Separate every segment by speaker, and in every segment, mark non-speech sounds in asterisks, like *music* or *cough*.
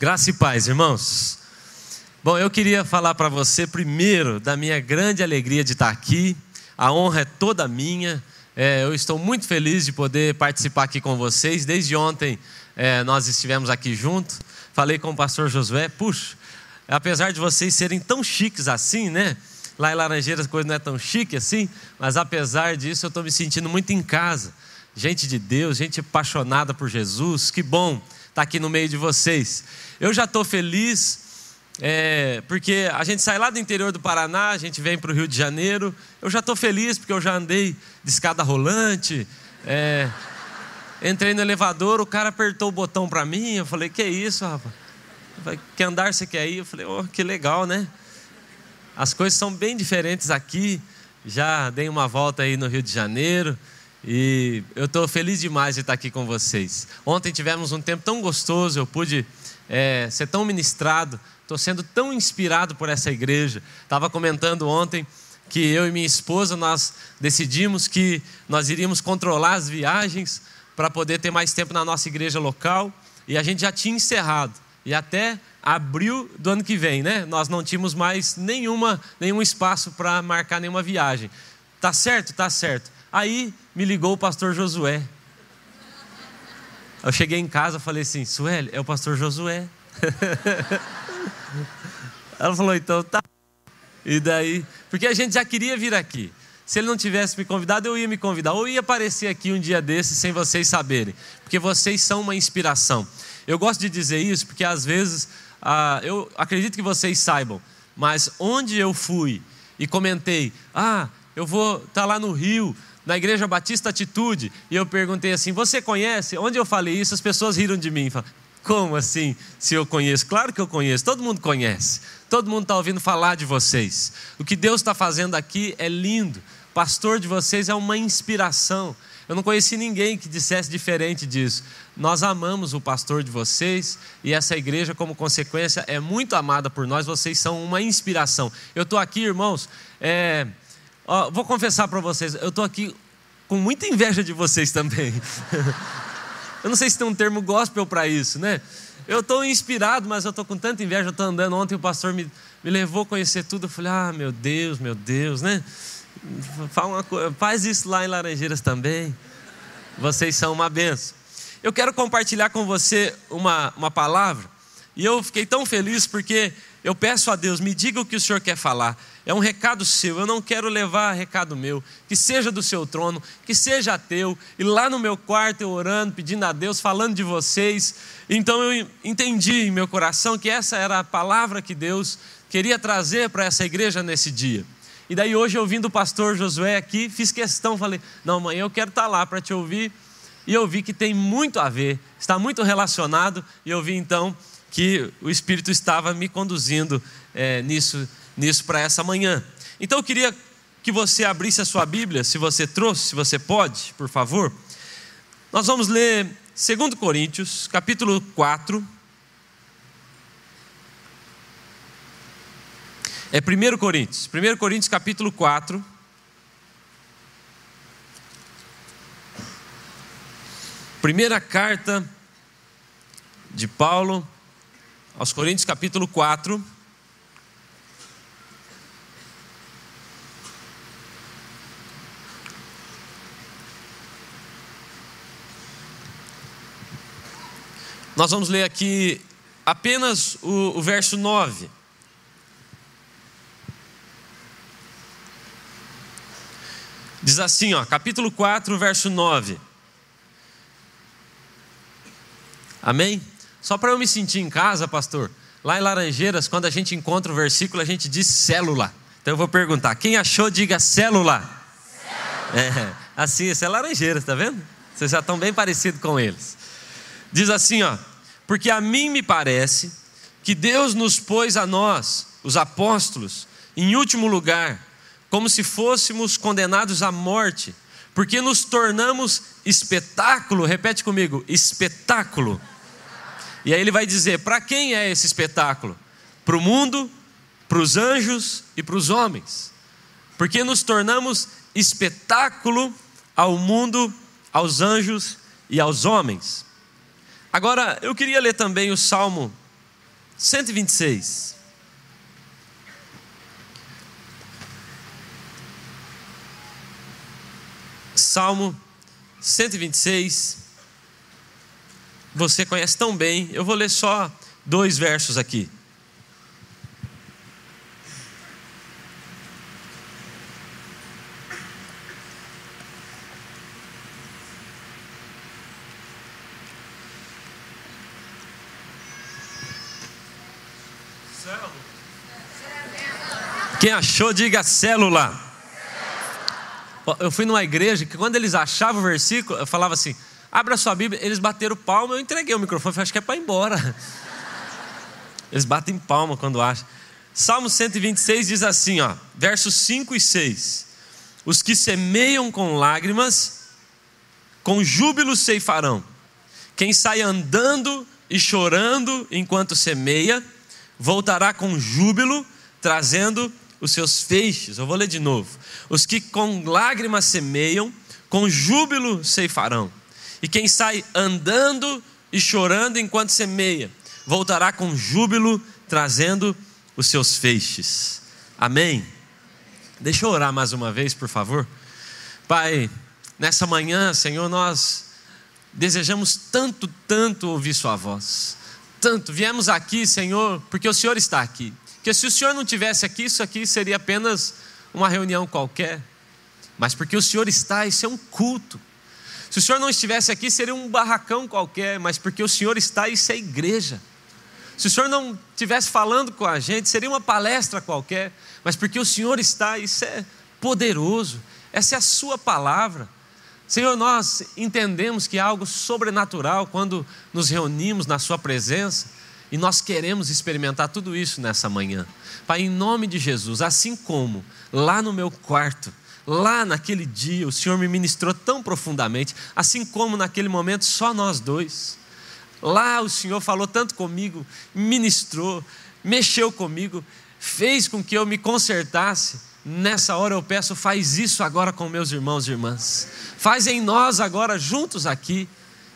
Speaker 1: Graça e paz, irmãos. Bom, eu queria falar para você primeiro da minha grande alegria de estar aqui. A honra é toda minha. É, eu estou muito feliz de poder participar aqui com vocês. Desde ontem é, nós estivemos aqui juntos. Falei com o pastor Josué. Puxa, apesar de vocês serem tão chiques assim, né? Lá em Laranjeiras a coisa não é tão chique assim, mas apesar disso eu estou me sentindo muito em casa. Gente de Deus, gente apaixonada por Jesus. Que bom estar aqui no meio de vocês. Eu já estou feliz, é, porque a gente sai lá do interior do Paraná, a gente vem para o Rio de Janeiro. Eu já estou feliz porque eu já andei de escada rolante. É, entrei no elevador, o cara apertou o botão para mim. Eu falei: Que isso, rapaz? Que andar você quer ir? Eu falei: Oh, que legal, né? As coisas são bem diferentes aqui. Já dei uma volta aí no Rio de Janeiro. E eu estou feliz demais de estar aqui com vocês. Ontem tivemos um tempo tão gostoso, eu pude é, ser tão ministrado, estou sendo tão inspirado por essa igreja. Estava comentando ontem que eu e minha esposa nós decidimos que nós iríamos controlar as viagens para poder ter mais tempo na nossa igreja local e a gente já tinha encerrado e até abril do ano que vem, né? Nós não tínhamos mais nenhuma nenhum espaço para marcar nenhuma viagem. Tá certo, tá certo. Aí me ligou o pastor Josué. Eu cheguei em casa falei assim: Sueli, é o pastor Josué. *laughs* Ela falou: então tá. E daí, porque a gente já queria vir aqui. Se ele não tivesse me convidado, eu ia me convidar. Ou ia aparecer aqui um dia desses sem vocês saberem. Porque vocês são uma inspiração. Eu gosto de dizer isso porque às vezes, ah, eu acredito que vocês saibam, mas onde eu fui e comentei, ah, eu vou estar tá lá no Rio, na Igreja Batista Atitude, e eu perguntei assim: Você conhece? Onde eu falei isso, as pessoas riram de mim. Falaram, Como assim, se eu conheço? Claro que eu conheço, todo mundo conhece, todo mundo está ouvindo falar de vocês. O que Deus está fazendo aqui é lindo, o pastor de vocês é uma inspiração. Eu não conheci ninguém que dissesse diferente disso. Nós amamos o pastor de vocês e essa igreja, como consequência, é muito amada por nós. Vocês são uma inspiração. Eu estou aqui, irmãos, é, Ó, vou confessar para vocês, eu estou aqui com muita inveja de vocês também. *laughs* eu não sei se tem um termo gospel para isso, né? Eu estou inspirado, mas eu estou com tanta inveja. Eu estou andando. Ontem o pastor me, me levou a conhecer tudo. Eu falei, ah, meu Deus, meu Deus, né? Fala uma, faz isso lá em Laranjeiras também. Vocês são uma benção. Eu quero compartilhar com você uma, uma palavra. E eu fiquei tão feliz porque eu peço a Deus, me diga o que o Senhor quer falar. É um recado seu, eu não quero levar recado meu, que seja do seu trono, que seja teu, e lá no meu quarto eu orando, pedindo a Deus, falando de vocês. Então eu entendi em meu coração que essa era a palavra que Deus queria trazer para essa igreja nesse dia. E daí hoje eu vim do pastor Josué aqui, fiz questão, falei: "Não, mãe, eu quero estar tá lá para te ouvir". E eu vi que tem muito a ver, está muito relacionado, e eu vi então que o Espírito estava me conduzindo é, nisso nisso para essa manhã. Então eu queria que você abrisse a sua Bíblia, se você trouxe, se você pode, por favor. Nós vamos ler 2 Coríntios, capítulo 4. É 1 Coríntios, 1 Coríntios capítulo 4. Primeira carta de Paulo aos Coríntios, capítulo 4. Nós vamos ler aqui apenas o, o verso 9. Diz assim, ó, capítulo 4, verso 9. Amém? Só para eu me sentir em casa, pastor, lá em Laranjeiras, quando a gente encontra o versículo, a gente diz célula. Então eu vou perguntar: quem achou, diga célula. célula. É, assim, isso é Laranjeiras, tá vendo? Vocês já estão bem parecidos com eles. Diz assim, ó: porque a mim me parece que Deus nos pôs a nós, os apóstolos, em último lugar, como se fôssemos condenados à morte, porque nos tornamos espetáculo, repete comigo, espetáculo. E aí ele vai dizer: para quem é esse espetáculo? Para o mundo, para os anjos e para os homens. Porque nos tornamos espetáculo ao mundo, aos anjos e aos homens. Agora, eu queria ler também o Salmo 126. Salmo 126. Você conhece tão bem, eu vou ler só dois versos aqui. Quem achou, diga célula. Eu fui numa igreja que quando eles achavam o versículo, eu falava assim: abra sua Bíblia. Eles bateram palma, eu entreguei o microfone, falei, acho que é para ir embora. *laughs* Eles batem palma quando acham. Salmo 126 diz assim, ó, versos 5 e 6: Os que semeiam com lágrimas, com júbilo ceifarão. Quem sai andando e chorando enquanto semeia, voltará com júbilo, trazendo os seus feixes. Eu vou ler de novo. Os que com lágrimas semeiam, com júbilo ceifarão. E quem sai andando e chorando enquanto semeia, voltará com júbilo, trazendo os seus feixes. Amém? Deixa eu orar mais uma vez, por favor. Pai, nessa manhã, Senhor, nós desejamos tanto, tanto ouvir Sua voz. Tanto, viemos aqui, Senhor, porque o Senhor está aqui. Porque se o Senhor não tivesse aqui, isso aqui seria apenas uma reunião qualquer. Mas porque o Senhor está, isso é um culto. Se o Senhor não estivesse aqui, seria um barracão qualquer, mas porque o Senhor está, isso é igreja. Se o Senhor não estivesse falando com a gente, seria uma palestra qualquer, mas porque o Senhor está, isso é poderoso. Essa é a Sua palavra. Senhor, nós entendemos que é algo sobrenatural quando nos reunimos na Sua presença e nós queremos experimentar tudo isso nessa manhã. Pai, em nome de Jesus, assim como lá no meu quarto, lá naquele dia, o Senhor me ministrou tão profundamente, assim como naquele momento só nós dois. Lá o Senhor falou tanto comigo, ministrou, mexeu comigo, fez com que eu me consertasse. Nessa hora eu peço, faz isso agora com meus irmãos e irmãs. Faz em nós agora, juntos aqui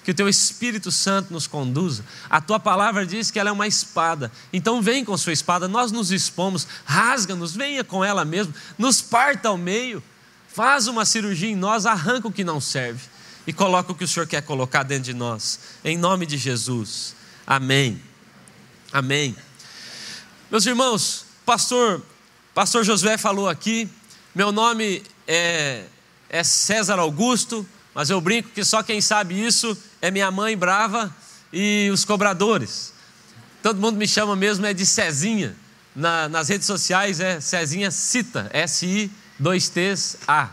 Speaker 1: que o teu Espírito Santo nos conduza. A tua palavra diz que ela é uma espada. Então vem com sua espada, nós nos expomos, rasga-nos, venha com ela mesmo, nos parta ao meio, faz uma cirurgia em nós, arranca o que não serve e coloca o que o Senhor quer colocar dentro de nós. Em nome de Jesus. Amém. Amém. Meus irmãos, pastor, pastor Josué falou aqui, meu nome é, é César Augusto, mas eu brinco que só quem sabe isso é minha mãe brava e os cobradores. Todo mundo me chama mesmo é de Cezinha. Na, nas redes sociais é Cezinha Cita, S-I-2-T-A.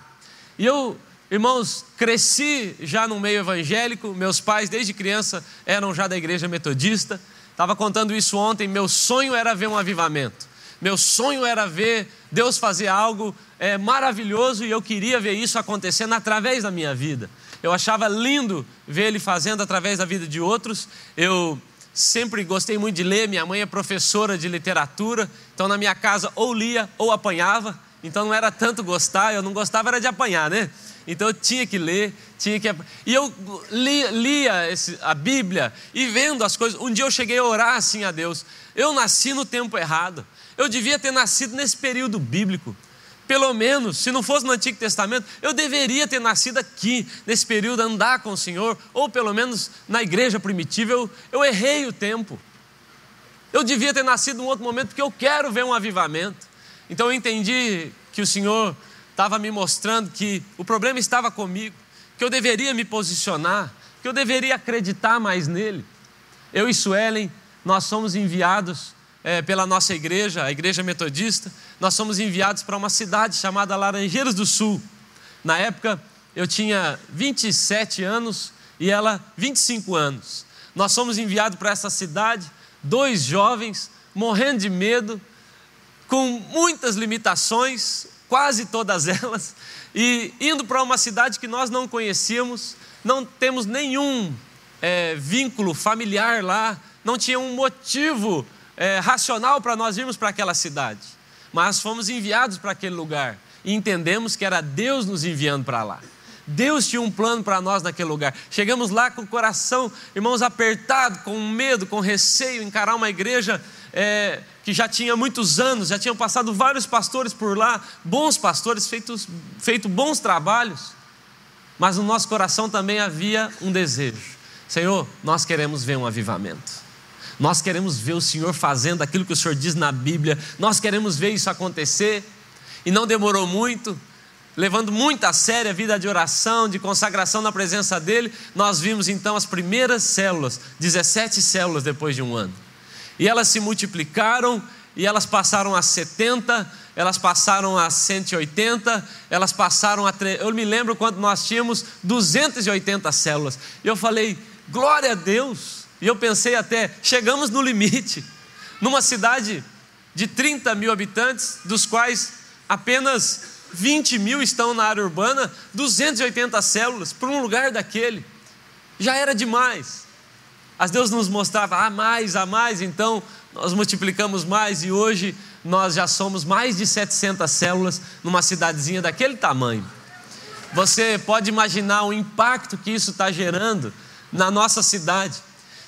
Speaker 1: E eu, irmãos, cresci já no meio evangélico, meus pais desde criança eram já da igreja metodista. Estava contando isso ontem, meu sonho era ver um avivamento. Meu sonho era ver Deus fazer algo é, maravilhoso e eu queria ver isso acontecendo através da minha vida. Eu achava lindo ver Ele fazendo através da vida de outros. Eu sempre gostei muito de ler, minha mãe é professora de literatura, então na minha casa ou lia ou apanhava, então não era tanto gostar, eu não gostava era de apanhar, né? Então eu tinha que ler, tinha que. E eu lia, lia esse, a Bíblia e vendo as coisas. Um dia eu cheguei a orar assim a Deus. Eu nasci no tempo errado. Eu devia ter nascido nesse período bíblico. Pelo menos, se não fosse no Antigo Testamento, eu deveria ter nascido aqui, nesse período, andar com o Senhor, ou pelo menos na igreja primitiva. Eu, eu errei o tempo. Eu devia ter nascido em outro momento, porque eu quero ver um avivamento. Então eu entendi que o Senhor estava me mostrando que o problema estava comigo, que eu deveria me posicionar, que eu deveria acreditar mais nele. Eu e Suelen, nós somos enviados é, pela nossa igreja, a igreja metodista, nós somos enviados para uma cidade chamada Laranjeiras do Sul. Na época eu tinha 27 anos e ela 25 anos. Nós somos enviados para essa cidade, dois jovens, morrendo de medo, com muitas limitações, quase todas *laughs* elas, e indo para uma cidade que nós não conhecíamos, não temos nenhum é, vínculo familiar lá, não tinha um motivo é, racional para nós irmos para aquela cidade, mas fomos enviados para aquele lugar e entendemos que era Deus nos enviando para lá. Deus tinha um plano para nós naquele lugar. Chegamos lá com o coração, irmãos, apertado, com medo, com receio, encarar uma igreja é, que já tinha muitos anos, já tinham passado vários pastores por lá, bons pastores, feitos, feito bons trabalhos. Mas no nosso coração também havia um desejo: Senhor, nós queremos ver um avivamento. Nós queremos ver o Senhor fazendo aquilo que o Senhor diz na Bíblia, nós queremos ver isso acontecer. E não demorou muito, levando muito a sério a vida de oração, de consagração na presença dEle, nós vimos então as primeiras células, 17 células depois de um ano. E elas se multiplicaram, e elas passaram a 70, elas passaram a 180, elas passaram a. Eu me lembro quando nós tínhamos 280 células. E eu falei, glória a Deus, e eu pensei até, chegamos no limite. Numa cidade de 30 mil habitantes, dos quais apenas 20 mil estão na área urbana, 280 células para um lugar daquele. Já era demais. As Deus nos mostrava, a ah, mais, a mais, então nós multiplicamos mais e hoje nós já somos mais de 700 células numa cidadezinha daquele tamanho. Você pode imaginar o impacto que isso está gerando na nossa cidade.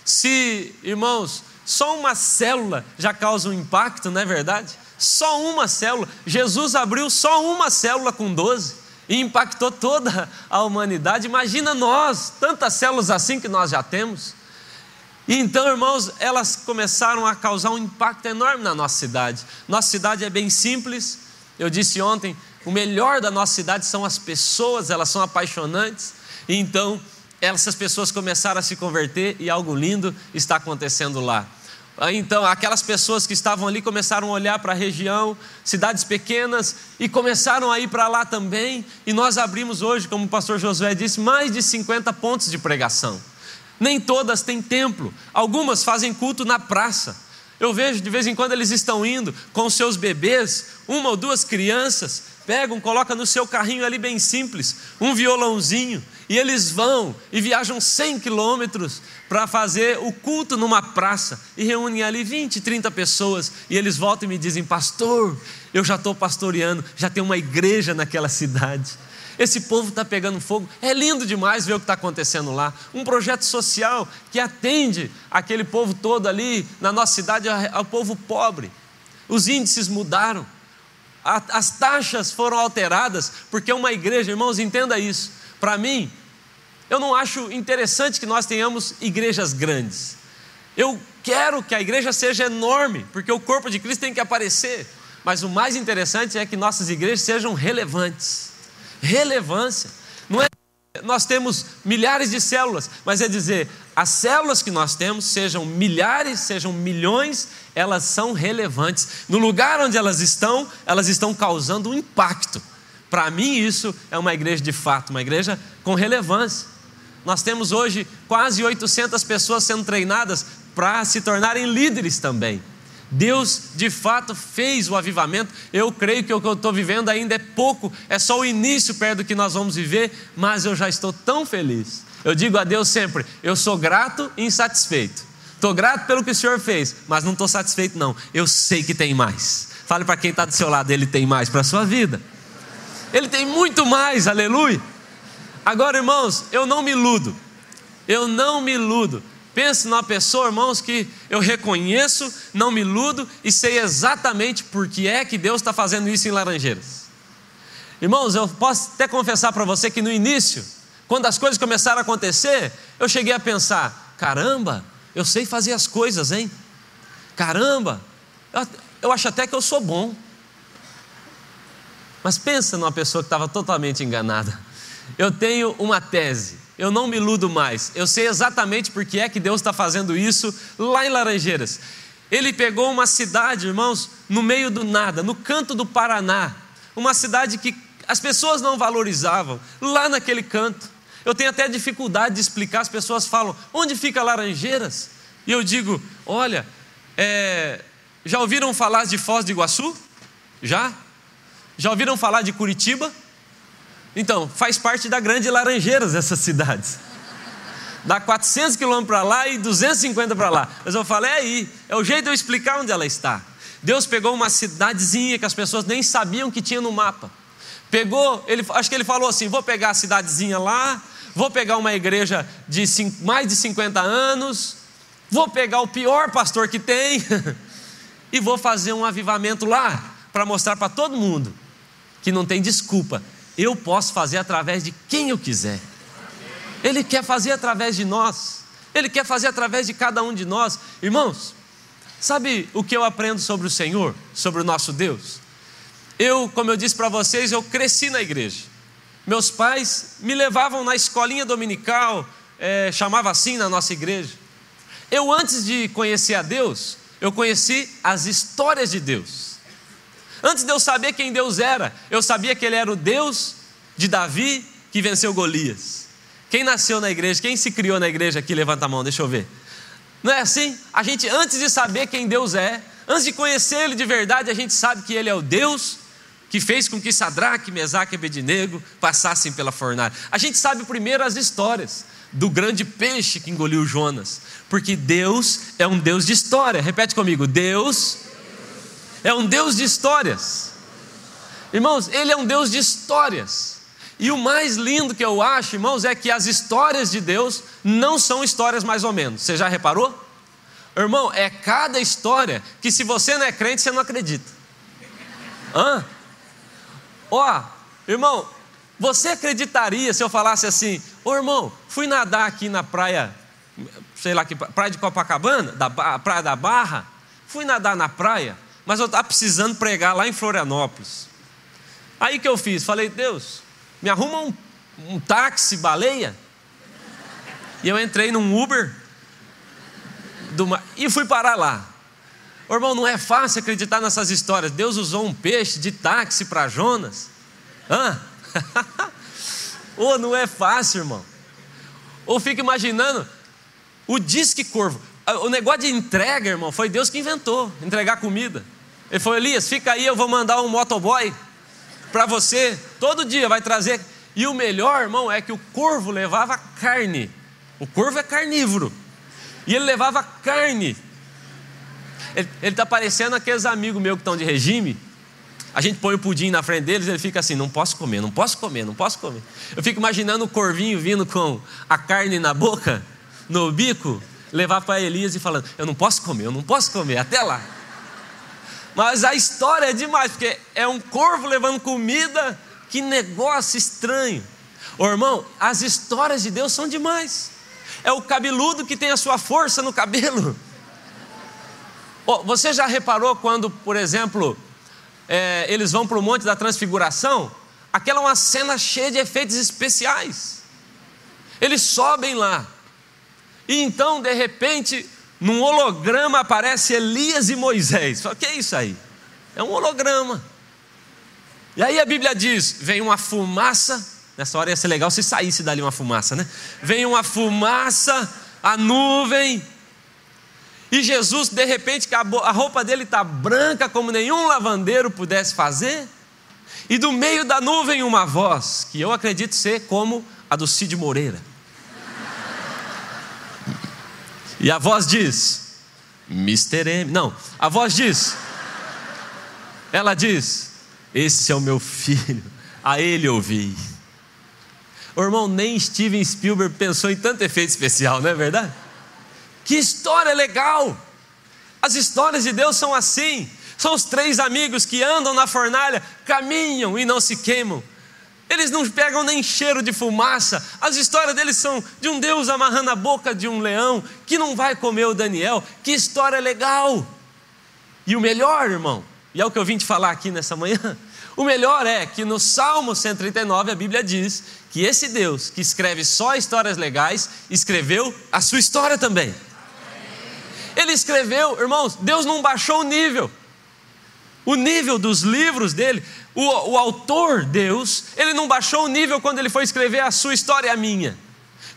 Speaker 1: Se, irmãos, só uma célula já causa um impacto, não é verdade? Só uma célula. Jesus abriu só uma célula com 12 e impactou toda a humanidade. Imagina nós, tantas células assim que nós já temos. E então, irmãos, elas começaram a causar um impacto enorme na nossa cidade. Nossa cidade é bem simples. Eu disse ontem, o melhor da nossa cidade são as pessoas, elas são apaixonantes. Então, essas pessoas começaram a se converter e algo lindo está acontecendo lá. Então, aquelas pessoas que estavam ali começaram a olhar para a região, cidades pequenas, e começaram a ir para lá também. E nós abrimos hoje, como o pastor Josué disse, mais de 50 pontos de pregação. Nem todas têm templo, algumas fazem culto na praça. Eu vejo de vez em quando eles estão indo com seus bebês, uma ou duas crianças, pegam, colocam no seu carrinho ali bem simples, um violãozinho, e eles vão e viajam 100 quilômetros para fazer o culto numa praça e reúnem ali 20, 30 pessoas. E eles voltam e me dizem: Pastor, eu já estou pastoreando, já tem uma igreja naquela cidade. Esse povo está pegando fogo. É lindo demais ver o que está acontecendo lá. Um projeto social que atende aquele povo todo ali na nossa cidade, ao povo pobre. Os índices mudaram, as taxas foram alteradas, porque uma igreja, irmãos, entenda isso. Para mim, eu não acho interessante que nós tenhamos igrejas grandes. Eu quero que a igreja seja enorme, porque o corpo de Cristo tem que aparecer. Mas o mais interessante é que nossas igrejas sejam relevantes. Relevância. Não é nós temos milhares de células, mas é dizer, as células que nós temos, sejam milhares, sejam milhões, elas são relevantes. No lugar onde elas estão, elas estão causando um impacto. Para mim, isso é uma igreja de fato, uma igreja com relevância. Nós temos hoje quase 800 pessoas sendo treinadas para se tornarem líderes também. Deus de fato fez o avivamento. Eu creio que o que eu estou vivendo ainda é pouco, é só o início perto do que nós vamos viver, mas eu já estou tão feliz. Eu digo a Deus sempre: eu sou grato e insatisfeito. Estou grato pelo que o Senhor fez, mas não estou satisfeito, não. Eu sei que tem mais. Fale para quem está do seu lado: Ele tem mais para a sua vida. Ele tem muito mais, aleluia. Agora, irmãos, eu não me iludo. Eu não me iludo. Pense numa pessoa, irmãos, que eu reconheço, não me iludo e sei exatamente por que é que Deus está fazendo isso em Laranjeiras. Irmãos, eu posso até confessar para você que no início, quando as coisas começaram a acontecer, eu cheguei a pensar: caramba, eu sei fazer as coisas, hein? Caramba, eu, eu acho até que eu sou bom. Mas pensa numa pessoa que estava totalmente enganada eu tenho uma tese, eu não me iludo mais, eu sei exatamente por que é que Deus está fazendo isso lá em Laranjeiras. Ele pegou uma cidade, irmãos, no meio do nada, no canto do Paraná, uma cidade que as pessoas não valorizavam, lá naquele canto. Eu tenho até dificuldade de explicar, as pessoas falam, onde fica Laranjeiras? E eu digo, olha, é, já ouviram falar de Foz do Iguaçu? Já? Já ouviram falar de Curitiba? Então, faz parte da grande Laranjeiras essas cidades. Dá 400 quilômetros para lá e 250 para lá. Mas eu falei, é aí, é o jeito de eu explicar onde ela está. Deus pegou uma cidadezinha que as pessoas nem sabiam que tinha no mapa. Pegou, ele, acho que ele falou assim: vou pegar a cidadezinha lá, vou pegar uma igreja de mais de 50 anos, vou pegar o pior pastor que tem *laughs* e vou fazer um avivamento lá para mostrar para todo mundo que não tem desculpa. Eu posso fazer através de quem eu quiser. Ele quer fazer através de nós. Ele quer fazer através de cada um de nós. Irmãos, sabe o que eu aprendo sobre o Senhor, sobre o nosso Deus? Eu, como eu disse para vocês, eu cresci na igreja. Meus pais me levavam na escolinha dominical, é, chamava assim na nossa igreja. Eu, antes de conhecer a Deus, eu conheci as histórias de Deus. Antes de eu saber quem Deus era, eu sabia que Ele era o Deus de Davi que venceu Golias. Quem nasceu na igreja, quem se criou na igreja aqui, levanta a mão, deixa eu ver. Não é assim? A gente, antes de saber quem Deus é, antes de conhecer Ele de verdade, a gente sabe que Ele é o Deus que fez com que Sadraque, Mesaque e Abednego passassem pela fornalha. A gente sabe primeiro as histórias do grande peixe que engoliu Jonas, porque Deus é um Deus de história. Repete comigo: Deus é um Deus de histórias. Irmãos, Ele é um Deus de histórias. E o mais lindo que eu acho, irmãos, é que as histórias de Deus não são histórias mais ou menos. Você já reparou? Irmão, é cada história que se você não é crente, você não acredita. Hã? Ó, irmão, você acreditaria se eu falasse assim: Ô irmão, fui nadar aqui na praia, sei lá que praia de Copacabana, da praia da Barra, fui nadar na praia, mas eu estava precisando pregar lá em Florianópolis. Aí que eu fiz? Falei, Deus, me arruma um, um táxi, baleia. E eu entrei num Uber do, e fui parar lá. Ô, irmão, não é fácil acreditar nessas histórias. Deus usou um peixe de táxi para Jonas. Hã? *laughs* Ô, não é fácil, irmão. Ou fica imaginando o disque corvo. O negócio de entrega, irmão, foi Deus que inventou entregar comida. Ele falou: Elias, fica aí, eu vou mandar um motoboy para você. Todo dia vai trazer. E o melhor, irmão, é que o corvo levava carne. O corvo é carnívoro. E ele levava carne ele está parecendo aqueles amigos meus que estão de regime. A gente põe o pudim na frente deles, ele fica assim: não posso comer, não posso comer, não posso comer. Eu fico imaginando o corvinho vindo com a carne na boca, no bico, levar para Elias e falando: eu não posso comer, eu não posso comer, até lá. Mas a história é demais, porque é um corvo levando comida, que negócio estranho. Ô irmão, as histórias de Deus são demais. É o cabeludo que tem a sua força no cabelo. Oh, você já reparou quando, por exemplo, é, eles vão para o Monte da Transfiguração? Aquela é uma cena cheia de efeitos especiais. Eles sobem lá. E então, de repente, num holograma aparece Elias e Moisés. O que é isso aí? É um holograma. E aí a Bíblia diz: vem uma fumaça. Nessa hora ia ser legal se saísse dali uma fumaça, né? Vem uma fumaça, a nuvem, e Jesus, de repente, a roupa dele está branca como nenhum lavandeiro pudesse fazer. E do meio da nuvem uma voz, que eu acredito ser como a do Cid Moreira. E a voz diz: Mr. M. Não, a voz diz: Ela diz: Esse é o meu filho, a ele ouvi. O irmão, nem Steven Spielberg pensou em tanto efeito especial, não é verdade? Que história legal! As histórias de Deus são assim. São os três amigos que andam na fornalha, caminham e não se queimam. Eles não pegam nem cheiro de fumaça. As histórias deles são de um Deus amarrando a boca de um leão que não vai comer o Daniel. Que história legal! E o melhor, irmão, e é o que eu vim te falar aqui nessa manhã. *laughs* O melhor é que no Salmo 139 a Bíblia diz que esse Deus que escreve só histórias legais, escreveu a sua história também. Ele escreveu, irmãos, Deus não baixou o nível. O nível dos livros dele, o, o autor, Deus, ele não baixou o nível quando ele foi escrever a sua história e a minha.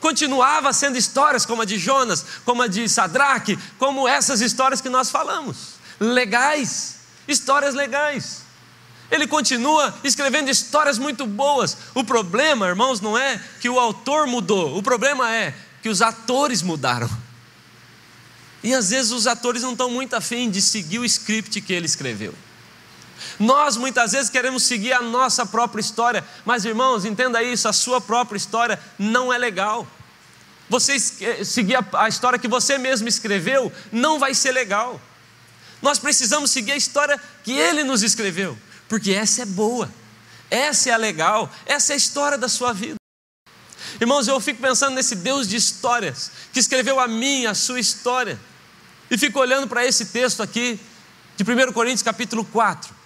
Speaker 1: Continuava sendo histórias como a de Jonas, como a de Sadraque, como essas histórias que nós falamos. Legais, histórias legais. Ele continua escrevendo histórias muito boas. O problema, irmãos, não é que o autor mudou, o problema é que os atores mudaram. E às vezes os atores não estão muito afim de seguir o script que ele escreveu. Nós muitas vezes queremos seguir a nossa própria história, mas irmãos, entenda isso: a sua própria história não é legal. Você seguir a história que você mesmo escreveu não vai ser legal. Nós precisamos seguir a história que ele nos escreveu, porque essa é boa, essa é a legal, essa é a história da sua vida. Irmãos, eu fico pensando nesse Deus de histórias, que escreveu a minha, a sua história, e fico olhando para esse texto aqui, de 1 Coríntios capítulo 4.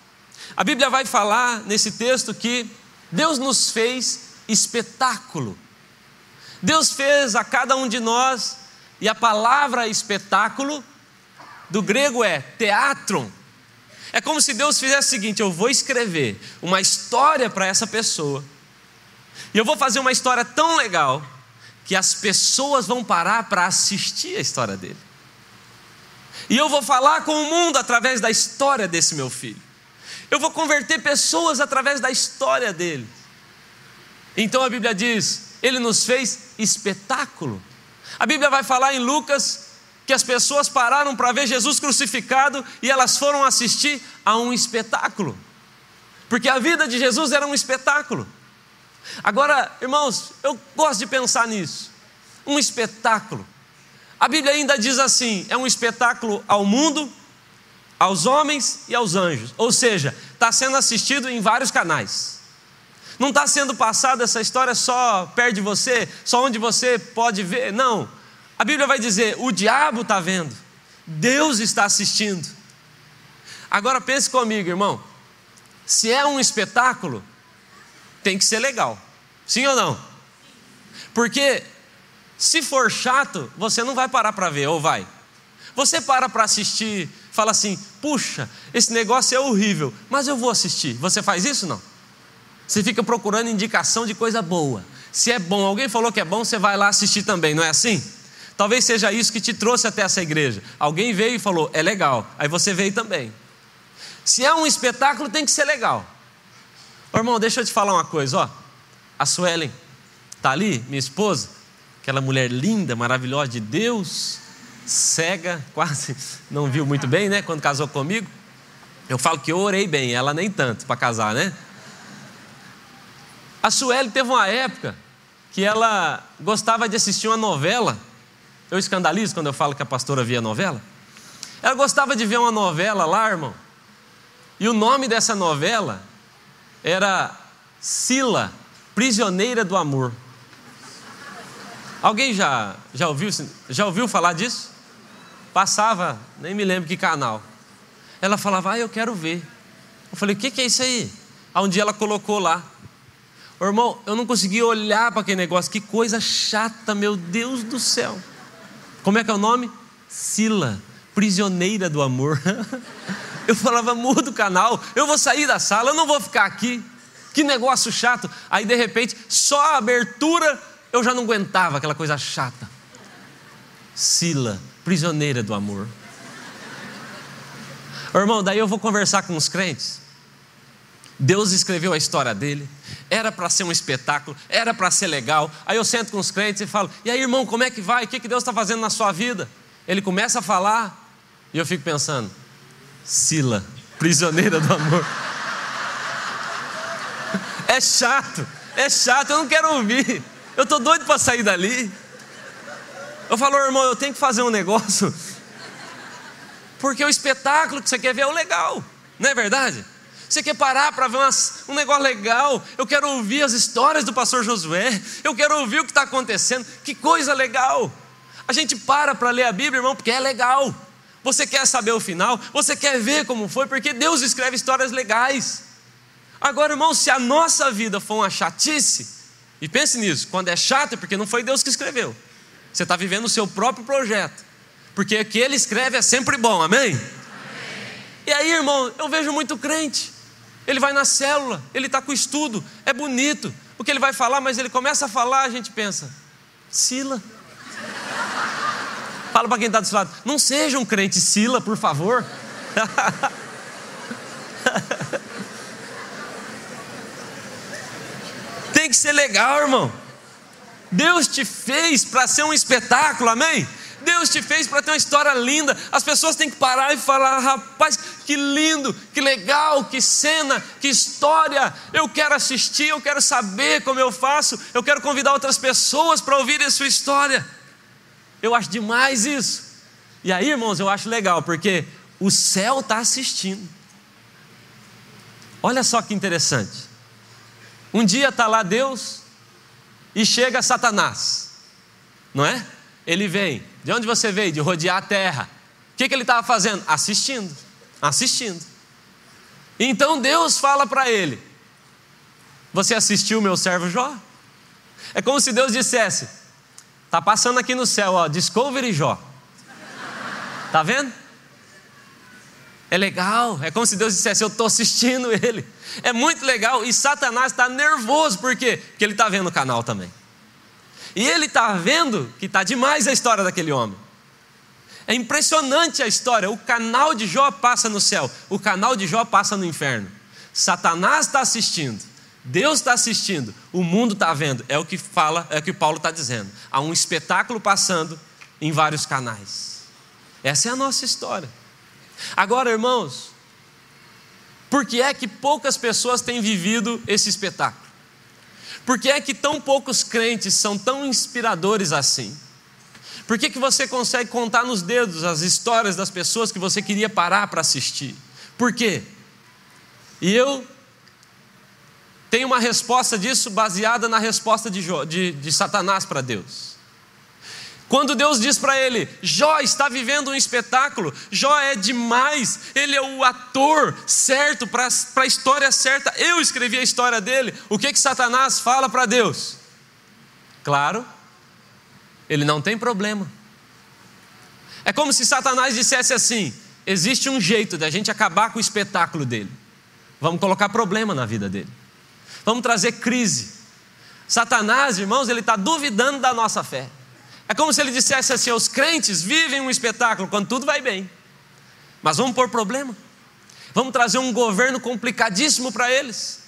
Speaker 1: A Bíblia vai falar nesse texto que Deus nos fez espetáculo. Deus fez a cada um de nós, e a palavra espetáculo do grego é teatron. É como se Deus fizesse o seguinte: eu vou escrever uma história para essa pessoa, e eu vou fazer uma história tão legal que as pessoas vão parar para assistir a história dele. E eu vou falar com o mundo através da história desse meu filho. Eu vou converter pessoas através da história dele. Então a Bíblia diz: ele nos fez espetáculo. A Bíblia vai falar em Lucas que as pessoas pararam para ver Jesus crucificado e elas foram assistir a um espetáculo, porque a vida de Jesus era um espetáculo. Agora, irmãos, eu gosto de pensar nisso, um espetáculo. A Bíblia ainda diz assim: é um espetáculo ao mundo, aos homens e aos anjos, ou seja, está sendo assistido em vários canais. Não está sendo passada essa história só perto de você, só onde você pode ver, não. A Bíblia vai dizer: o diabo está vendo, Deus está assistindo. Agora pense comigo, irmão. Se é um espetáculo, tem que ser legal. Sim ou não? Porque se for chato, você não vai parar para ver, ou vai? Você para para assistir, fala assim: puxa, esse negócio é horrível, mas eu vou assistir. Você faz isso não? Você fica procurando indicação de coisa boa. Se é bom, alguém falou que é bom, você vai lá assistir também, não é assim? Talvez seja isso que te trouxe até essa igreja. Alguém veio e falou, é legal. Aí você veio também. Se é um espetáculo, tem que ser legal. Ô, irmão, deixa eu te falar uma coisa, ó. A Suelen está ali, minha esposa, aquela mulher linda, maravilhosa de Deus, cega, quase não viu muito bem, né? Quando casou comigo. Eu falo que eu orei bem, ela nem tanto para casar, né? A Sueli teve uma época que ela gostava de assistir uma novela eu escandalizo quando eu falo que a pastora via novela. Ela gostava de ver uma novela lá, irmão. E o nome dessa novela era Sila, Prisioneira do Amor. Alguém já, já, ouviu, já ouviu falar disso? Passava, nem me lembro que canal. Ela falava, ah, eu quero ver. Eu falei, o que, que é isso aí? Aí um dia ela colocou lá. Ô, irmão, eu não conseguia olhar para aquele negócio, que coisa chata, meu Deus do céu. Como é que é o nome? Sila, prisioneira do amor. *laughs* Eu falava, muda o canal, eu vou sair da sala, eu não vou ficar aqui. Que negócio chato. Aí de repente, só a abertura, eu já não aguentava aquela coisa chata. Sila, prisioneira do amor. irmão, daí eu vou conversar com os crentes. Deus escreveu a história dele, era para ser um espetáculo, era para ser legal. Aí eu sento com os crentes e falo: E aí, irmão, como é que vai? O que, Deus está fazendo na sua vida? Ele começa a falar e eu fico pensando: Sila, prisioneira do amor. *laughs* É chato, é chato, eu não quero ouvir. Eu estou doido para sair dali. Eu falo, irmão, eu tenho que fazer um negócio. Porque o espetáculo que você quer ver é o legal, não é verdade? Você quer parar para ver umas, um negócio legal? Eu quero ouvir as histórias do pastor Josué. Eu quero ouvir o que está acontecendo. Que coisa legal! A gente para para ler a Bíblia, irmão, porque é legal. Você quer saber o final? Você quer ver como foi? Porque Deus escreve histórias legais. Agora, irmão, se a nossa vida for uma chatice, e pense nisso, quando é chato é porque não foi Deus que escreveu. Você está vivendo o seu próprio projeto. Porque o que ele escreve é sempre bom, amém? amém? E aí, irmão, eu vejo muito crente ele vai na célula, ele está com estudo, é bonito. O que ele vai falar, mas ele começa a falar, a gente pensa, Sila. Fala para quem está do seu lado, não seja um crente Sila, por favor. *laughs* Tem que ser legal, irmão. Deus te fez para ser um espetáculo, amém? Deus te fez para ter uma história linda. As pessoas têm que parar e falar: rapaz, que lindo, que legal, que cena, que história. Eu quero assistir, eu quero saber como eu faço, eu quero convidar outras pessoas para ouvirem a sua história. Eu acho demais isso. E aí, irmãos, eu acho legal, porque o céu está assistindo. Olha só que interessante. Um dia está lá Deus e chega Satanás, não é? Ele vem. De onde você veio? De rodear a terra. O que, que ele estava fazendo? Assistindo. Assistindo. Então Deus fala para ele: Você assistiu meu servo Jó? É como se Deus dissesse: Está passando aqui no céu, ó, Discovery Jó. Tá vendo? É legal, é como se Deus dissesse: Eu estou assistindo ele. É muito legal. E Satanás está nervoso, por quê? Porque ele está vendo o canal também. E ele está vendo que está demais a história daquele homem. É impressionante a história. O canal de Jó passa no céu, o canal de Jó passa no inferno. Satanás está assistindo, Deus está assistindo, o mundo está vendo. É o que fala, é o que Paulo está dizendo. Há um espetáculo passando em vários canais. Essa é a nossa história. Agora, irmãos, por que é que poucas pessoas têm vivido esse espetáculo? Por que é que tão poucos crentes são tão inspiradores assim? Por que, que você consegue contar nos dedos as histórias das pessoas que você queria parar para assistir? Por quê? E eu tenho uma resposta disso baseada na resposta de, de, de Satanás para Deus. Quando Deus diz para ele: Jó está vivendo um espetáculo, Jó é demais, ele é o ator certo para a história certa, eu escrevi a história dele. O que que Satanás fala para Deus? Claro, ele não tem problema. É como se Satanás dissesse assim: existe um jeito da gente acabar com o espetáculo dele. Vamos colocar problema na vida dele. Vamos trazer crise. Satanás, irmãos, ele está duvidando da nossa fé. É como se ele dissesse assim: os crentes vivem um espetáculo quando tudo vai bem, mas vamos pôr problema, vamos trazer um governo complicadíssimo para eles,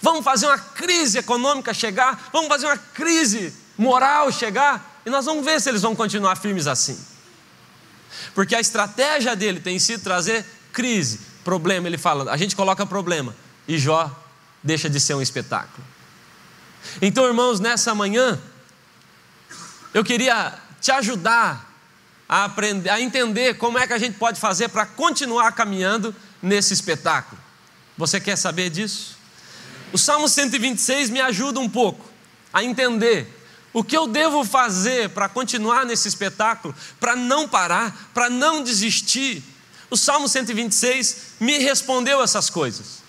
Speaker 1: vamos fazer uma crise econômica chegar, vamos fazer uma crise moral chegar, e nós vamos ver se eles vão continuar firmes assim, porque a estratégia dele tem sido trazer crise, problema. Ele fala: a gente coloca problema, e Jó deixa de ser um espetáculo. Então, irmãos, nessa manhã, eu queria te ajudar a aprender, a entender como é que a gente pode fazer para continuar caminhando nesse espetáculo. Você quer saber disso? O Salmo 126 me ajuda um pouco a entender o que eu devo fazer para continuar nesse espetáculo, para não parar, para não desistir. O Salmo 126 me respondeu essas coisas.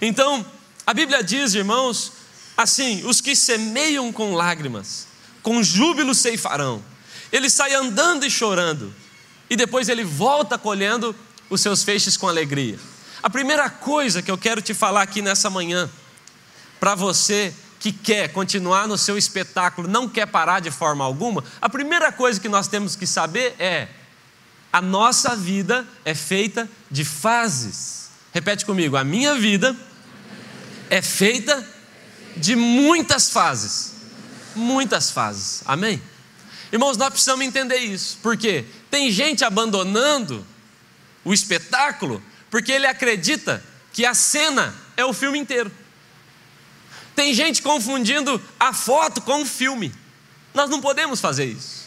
Speaker 1: Então, a Bíblia diz, irmãos, assim: os que semeiam com lágrimas, com júbilo ceifarão. Ele sai andando e chorando, e depois ele volta colhendo os seus feixes com alegria. A primeira coisa que eu quero te falar aqui nessa manhã, para você que quer continuar no seu espetáculo, não quer parar de forma alguma, a primeira coisa que nós temos que saber é: a nossa vida é feita de fases. Repete comigo: a minha vida é feita de muitas fases muitas fases. Amém? Irmãos, nós precisamos entender isso. porque Tem gente abandonando o espetáculo porque ele acredita que a cena é o filme inteiro. Tem gente confundindo a foto com o filme. Nós não podemos fazer isso.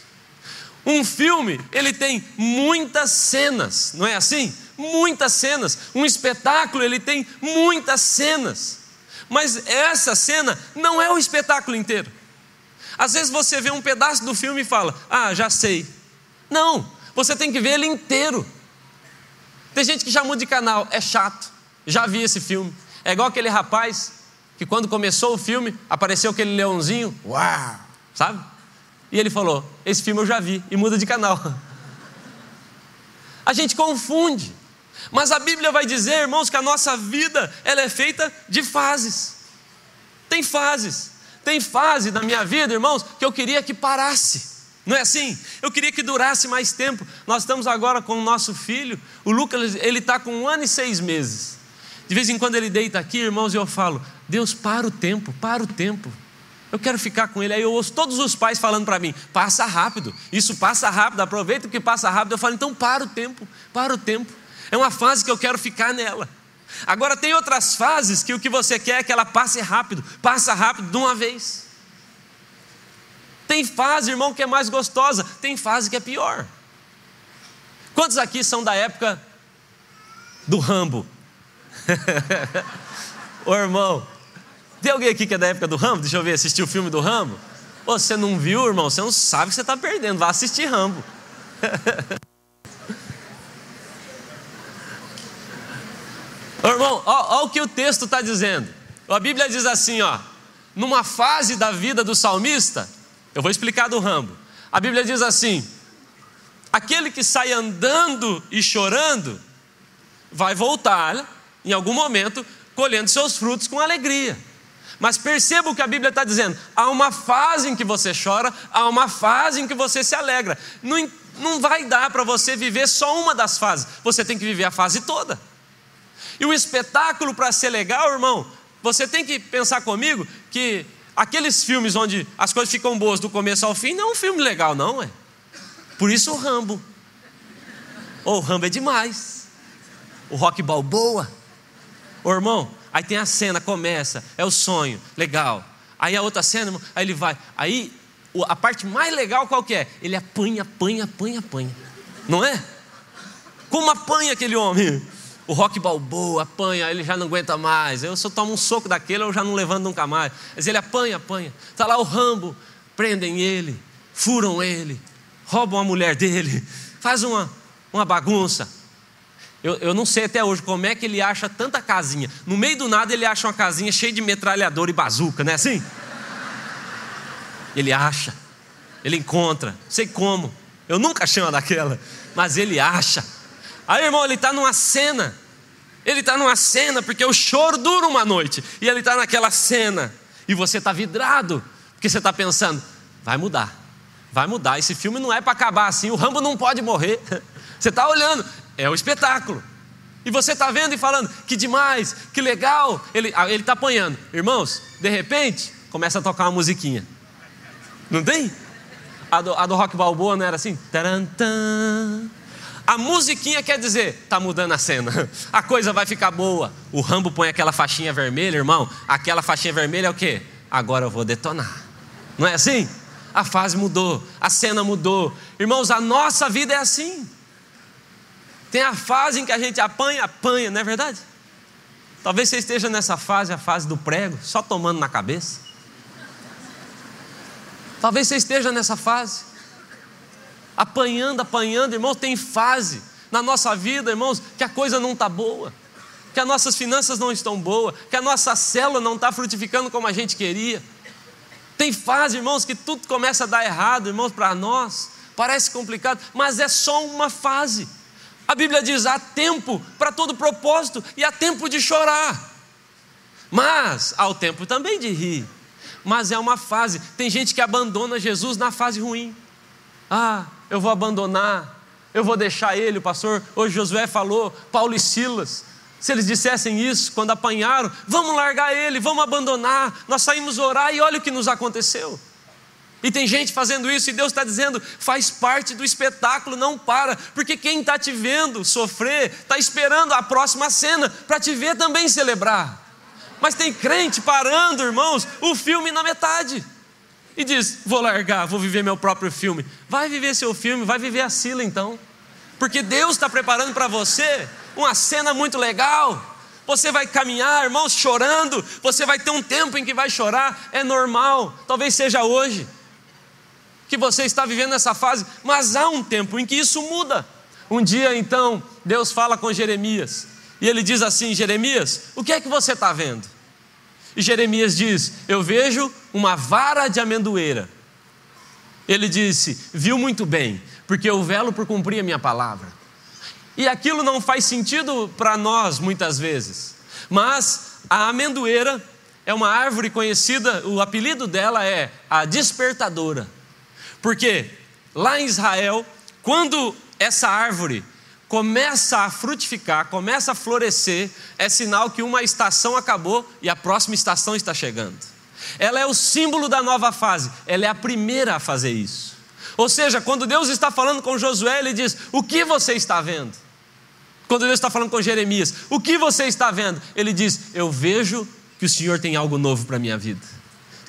Speaker 1: Um filme, ele tem muitas cenas, não é assim? Muitas cenas. Um espetáculo, ele tem muitas cenas. Mas essa cena não é o espetáculo inteiro. Às vezes você vê um pedaço do filme e fala: Ah, já sei. Não, você tem que ver ele inteiro. Tem gente que já muda de canal, é chato. Já vi esse filme. É igual aquele rapaz que quando começou o filme apareceu aquele leãozinho, uau, sabe? E ele falou: Esse filme eu já vi, e muda de canal. *laughs* A gente confunde. Mas a Bíblia vai dizer, irmãos, que a nossa vida ela é feita de fases. Tem fases. Tem fase da minha vida, irmãos, que eu queria que parasse. Não é assim? Eu queria que durasse mais tempo. Nós estamos agora com o nosso filho, o Lucas, ele está com um ano e seis meses. De vez em quando ele deita aqui, irmãos, e eu falo: Deus, para o tempo, para o tempo. Eu quero ficar com ele. Aí eu ouço todos os pais falando para mim: passa rápido, isso passa rápido, aproveita que passa rápido. Eu falo: então para o tempo, para o tempo. É uma fase que eu quero ficar nela. Agora tem outras fases que o que você quer é que ela passe rápido, passa rápido de uma vez. Tem fase, irmão, que é mais gostosa, tem fase que é pior. Quantos aqui são da época do Rambo? *laughs* Ô irmão, tem alguém aqui que é da época do Rambo? Deixa eu ver, assistiu o filme do Rambo? Você não viu, irmão? Você não sabe que você está perdendo. Vai assistir Rambo. *laughs* Ô, irmão, olha o que o texto está dizendo. A Bíblia diz assim, ó, numa fase da vida do salmista, eu vou explicar do Rambo. A Bíblia diz assim: aquele que sai andando e chorando, vai voltar em algum momento colhendo seus frutos com alegria. Mas perceba o que a Bíblia está dizendo: há uma fase em que você chora, há uma fase em que você se alegra. Não, não vai dar para você viver só uma das fases, você tem que viver a fase toda. E o espetáculo, para ser legal, irmão, você tem que pensar comigo que aqueles filmes onde as coisas ficam boas do começo ao fim não é um filme legal, não é? Por isso o Rambo. Oh, o Rambo é demais. O Rock Balboa. Ô irmão, aí tem a cena, começa, é o sonho, legal. Aí a outra cena, aí ele vai. Aí a parte mais legal qual que é? Ele apanha, apanha, apanha, apanha. Não é? Como apanha aquele homem? O rock balboa, apanha, ele já não aguenta mais. Eu só tomo um soco daquele, eu já não levanto nunca mais. Mas ele apanha, apanha. Está lá o Rambo, prendem ele, furam ele, roubam a mulher dele, *laughs* faz uma, uma bagunça. Eu, eu não sei até hoje como é que ele acha tanta casinha. No meio do nada ele acha uma casinha cheia de metralhador e bazuca, não é assim? Ele acha, ele encontra, sei como. Eu nunca achei uma daquela, mas ele acha. Aí, irmão, ele está numa cena. Ele está numa cena, porque o choro dura uma noite. E ele está naquela cena. E você está vidrado, porque você está pensando: vai mudar, vai mudar. Esse filme não é para acabar assim. O Rambo não pode morrer. *laughs* Você está olhando, é o espetáculo. E você está vendo e falando: que demais, que legal. Ele ah, está apanhando. Irmãos, de repente, começa a tocar uma musiquinha. Não tem? A do, a do Rock Balboa não era assim? Tarantam. A musiquinha quer dizer, está mudando a cena, *laughs* a coisa vai ficar boa. O Rambo põe aquela faixinha vermelha, irmão, aquela faixinha vermelha é o quê? Agora eu vou detonar. Não é assim? A fase mudou, a cena mudou. Irmãos, a nossa vida é assim. Tem a fase em que a gente apanha, apanha, não é verdade? Talvez você esteja nessa fase, a fase do prego, só tomando na cabeça. Talvez você esteja nessa fase apanhando, apanhando, irmãos, tem fase na nossa vida, irmãos, que a coisa não está boa, que as nossas finanças não estão boas, que a nossa célula não está frutificando como a gente queria. Tem fase, irmãos, que tudo começa a dar errado, irmãos, para nós, parece complicado, mas é só uma fase. A Bíblia diz: há tempo para todo propósito e há tempo de chorar, mas há o tempo também de rir. Mas é uma fase. Tem gente que abandona Jesus na fase ruim. Ah, eu vou abandonar, eu vou deixar ele, o pastor. Hoje Josué falou, Paulo e Silas. Se eles dissessem isso quando apanharam, vamos largar ele, vamos abandonar. Nós saímos orar e olha o que nos aconteceu. E tem gente fazendo isso e Deus está dizendo, faz parte do espetáculo, não para, porque quem está te vendo sofrer, está esperando a próxima cena para te ver também celebrar. Mas tem crente parando, irmãos, o filme na metade e diz: Vou largar, vou viver meu próprio filme. Vai viver seu filme, vai viver a Sila então. Porque Deus está preparando para você uma cena muito legal. Você vai caminhar, irmãos, chorando. Você vai ter um tempo em que vai chorar, é normal. Talvez seja hoje que você está vivendo essa fase, mas há um tempo em que isso muda. Um dia, então, Deus fala com Jeremias e ele diz assim: Jeremias, o que é que você está vendo? E Jeremias diz: Eu vejo uma vara de amendoeira. Ele disse: Viu muito bem, porque eu velo por cumprir a minha palavra. E aquilo não faz sentido para nós muitas vezes, mas a amendoeira é uma árvore conhecida, o apelido dela é a despertadora. Porque lá em Israel, quando essa árvore começa a frutificar, começa a florescer, é sinal que uma estação acabou e a próxima estação está chegando. Ela é o símbolo da nova fase. Ela é a primeira a fazer isso. Ou seja, quando Deus está falando com Josué, ele diz: O que você está vendo? Quando Deus está falando com Jeremias, o que você está vendo? Ele diz: Eu vejo que o Senhor tem algo novo para a minha vida,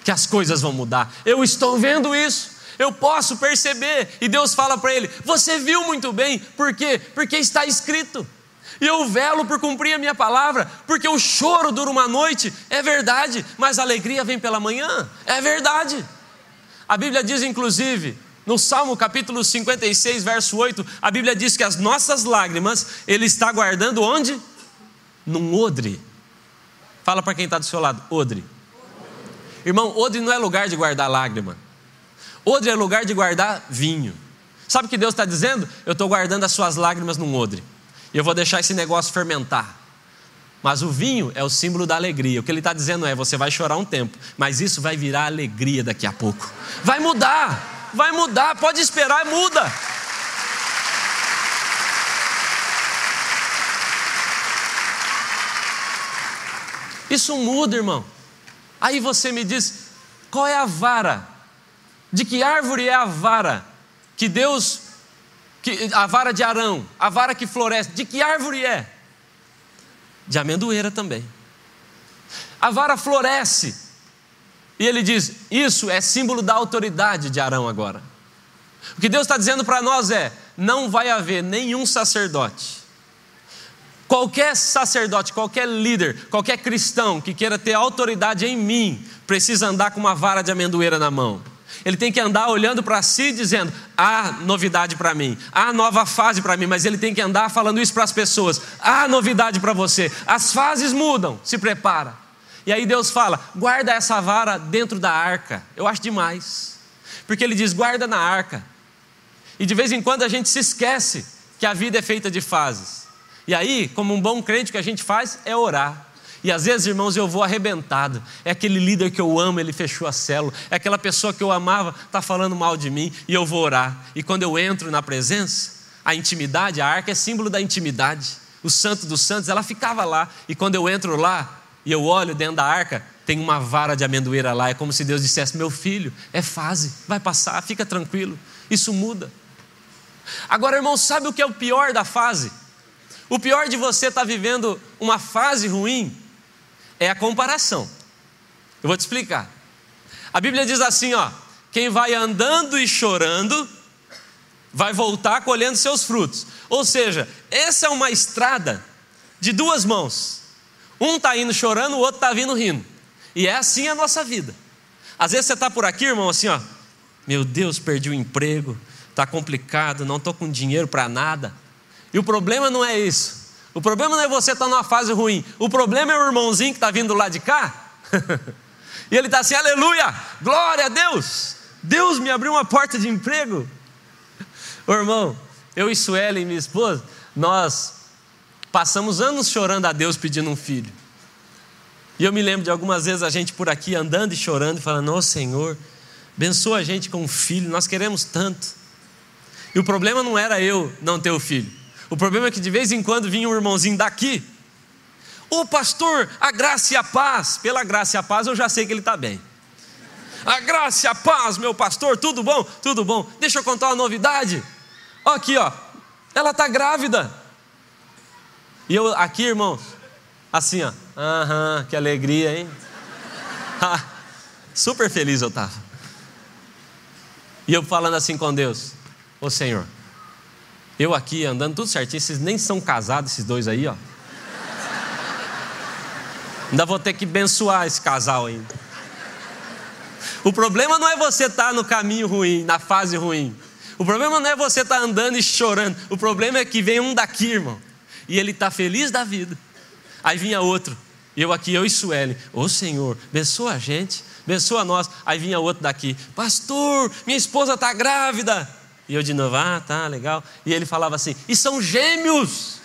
Speaker 1: que as coisas vão mudar. Eu estou vendo isso, eu posso perceber. E Deus fala para ele: Você viu muito bem, por quê? Porque está escrito. E eu velo por cumprir a minha palavra, porque o choro dura uma noite, é verdade, mas a alegria vem pela manhã, é verdade. A Bíblia diz, inclusive, no Salmo capítulo 56, verso 8, a Bíblia diz que as nossas lágrimas Ele está guardando onde? Num odre. Fala para quem está do seu lado, odre. Irmão, odre não é lugar de guardar lágrima. Odre é lugar de guardar vinho. Sabe o que Deus está dizendo? Eu estou guardando as suas lágrimas num odre. E eu vou deixar esse negócio fermentar. Mas o vinho é o símbolo da alegria. O que ele está dizendo é: você vai chorar um tempo, mas isso vai virar alegria daqui a pouco. Vai mudar, vai mudar, pode esperar, muda. Isso muda, irmão. Aí você me diz: qual é a vara? De que árvore é a vara que Deus, que, a vara de Arão, a vara que floresce, de que árvore é? De amendoeira também. A vara floresce. E ele diz: Isso é símbolo da autoridade de Arão agora. O que Deus está dizendo para nós é: não vai haver nenhum sacerdote Qualquer sacerdote, qualquer líder, qualquer cristão que queira ter autoridade em mim, precisa andar com uma vara de amendoeira na mão. Ele tem que andar olhando para si dizendo: há novidade para mim, há nova fase para mim, mas ele tem que andar falando isso para as pessoas: há novidade para você, as fases mudam, se prepara. E aí Deus fala: guarda essa vara dentro da arca. Eu acho demais, porque ele diz: guarda na arca. E de vez em quando a gente se esquece que a vida é feita de fases. E aí, como um bom crente, o que a gente faz é orar. E às vezes, irmãos, eu vou arrebentado. É aquele líder que eu amo, ele fechou a célula. É aquela pessoa que eu amava, está falando mal de mim, e eu vou orar. E quando eu entro na presença, a intimidade, a arca é símbolo da intimidade. O santo dos santos, ela ficava lá. E quando eu entro lá e eu olho dentro da arca, tem uma vara de amendoeira lá. É como se Deus dissesse: Meu filho, é fase, vai passar, fica tranquilo. Isso muda. Agora, irmão, sabe o que é o pior da fase? O pior de você estar tá vivendo uma fase ruim é a comparação. Eu vou te explicar. A Bíblia diz assim, ó: quem vai andando e chorando vai voltar colhendo seus frutos. Ou seja, essa é uma estrada de duas mãos. Um está indo chorando, o outro está vindo rindo. E é assim a nossa vida. Às vezes você está por aqui, irmão, assim, ó. Meu Deus, perdi o emprego, está complicado, não estou com dinheiro para nada. E o problema não é isso. O problema não é você estar tá numa fase ruim. O problema é o irmãozinho que está vindo lá de cá. *laughs* e ele está assim, aleluia, glória a Deus. Deus me abriu uma porta de emprego. Ô irmão, eu e Sueli, minha esposa, nós passamos anos chorando a Deus pedindo um filho. E eu me lembro de algumas vezes a gente por aqui andando e chorando e falando: Ô oh, Senhor, abençoa a gente com um filho, nós queremos tanto. E o problema não era eu não ter o filho. O problema é que de vez em quando vinha um irmãozinho daqui. Ô pastor, a graça e a paz. Pela graça e a paz eu já sei que ele está bem. A graça e a paz, meu pastor, tudo bom? Tudo bom. Deixa eu contar uma novidade. Ó, aqui, ó. Ela está grávida. E eu aqui, irmãos, assim, ó. Aham, que alegria, hein? *laughs* Ah, super feliz eu estava. E eu falando assim com Deus: Ô Senhor, eu aqui andando tudo certinho, vocês nem são casados, esses dois aí, ó. Ainda vou ter que abençoar esse casal ainda. O problema não é você estar tá no caminho ruim, na fase ruim. O problema não é você estar tá andando e chorando. O problema é que vem um daqui, irmão. E ele está feliz da vida. Aí vinha outro. Eu aqui, eu e Sueli. Ô Senhor, abençoa a gente, abençoa nós. Aí vinha outro daqui. Pastor, minha esposa está grávida. E eu de novo, ah, tá, legal. E ele falava assim, e são gêmeos.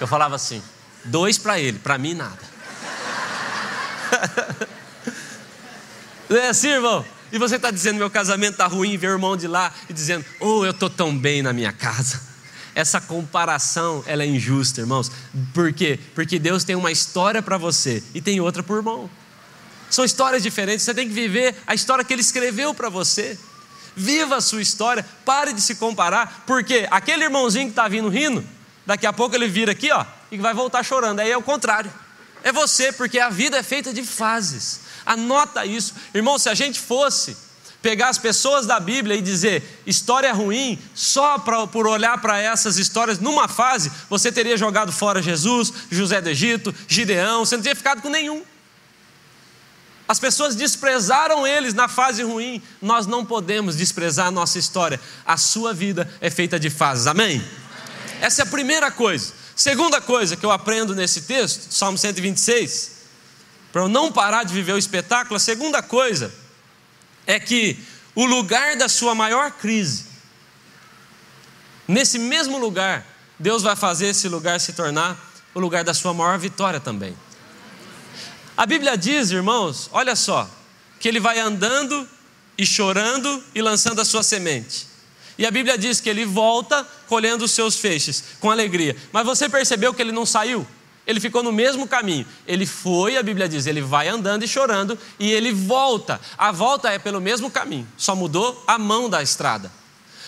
Speaker 1: Eu falava assim, dois para ele, para mim nada. *laughs* Não é assim, irmão? E você está dizendo, meu casamento está ruim, vê o irmão de lá e dizendo, oh, eu estou tão bem na minha casa. Essa comparação, ela é injusta, irmãos. Por quê? Porque Deus tem uma história para você e tem outra por irmão. São histórias diferentes, você tem que viver a história que ele escreveu para você. Viva a sua história, pare de se comparar, porque aquele irmãozinho que está vindo rindo, daqui a pouco ele vira aqui, ó, e vai voltar chorando. Aí é o contrário. É você, porque a vida é feita de fases. Anota isso. Irmão, se a gente fosse pegar as pessoas da Bíblia e dizer história ruim, só pra, por olhar para essas histórias numa fase, você teria jogado fora Jesus, José do Egito, Gideão, você não teria ficado com nenhum. As pessoas desprezaram eles na fase ruim, nós não podemos desprezar a nossa história. A sua vida é feita de fases, amém? amém. Essa é a primeira coisa. Segunda coisa que eu aprendo nesse texto, Salmo 126, para eu não parar de viver o espetáculo, a segunda coisa é que o lugar da sua maior crise, nesse mesmo lugar, Deus vai fazer esse lugar se tornar o lugar da sua maior vitória também. A Bíblia diz, irmãos, olha só, que ele vai andando e chorando e lançando a sua semente. E a Bíblia diz que ele volta colhendo os seus feixes com alegria. Mas você percebeu que ele não saiu? Ele ficou no mesmo caminho. Ele foi, a Bíblia diz, ele vai andando e chorando e ele volta. A volta é pelo mesmo caminho, só mudou a mão da estrada.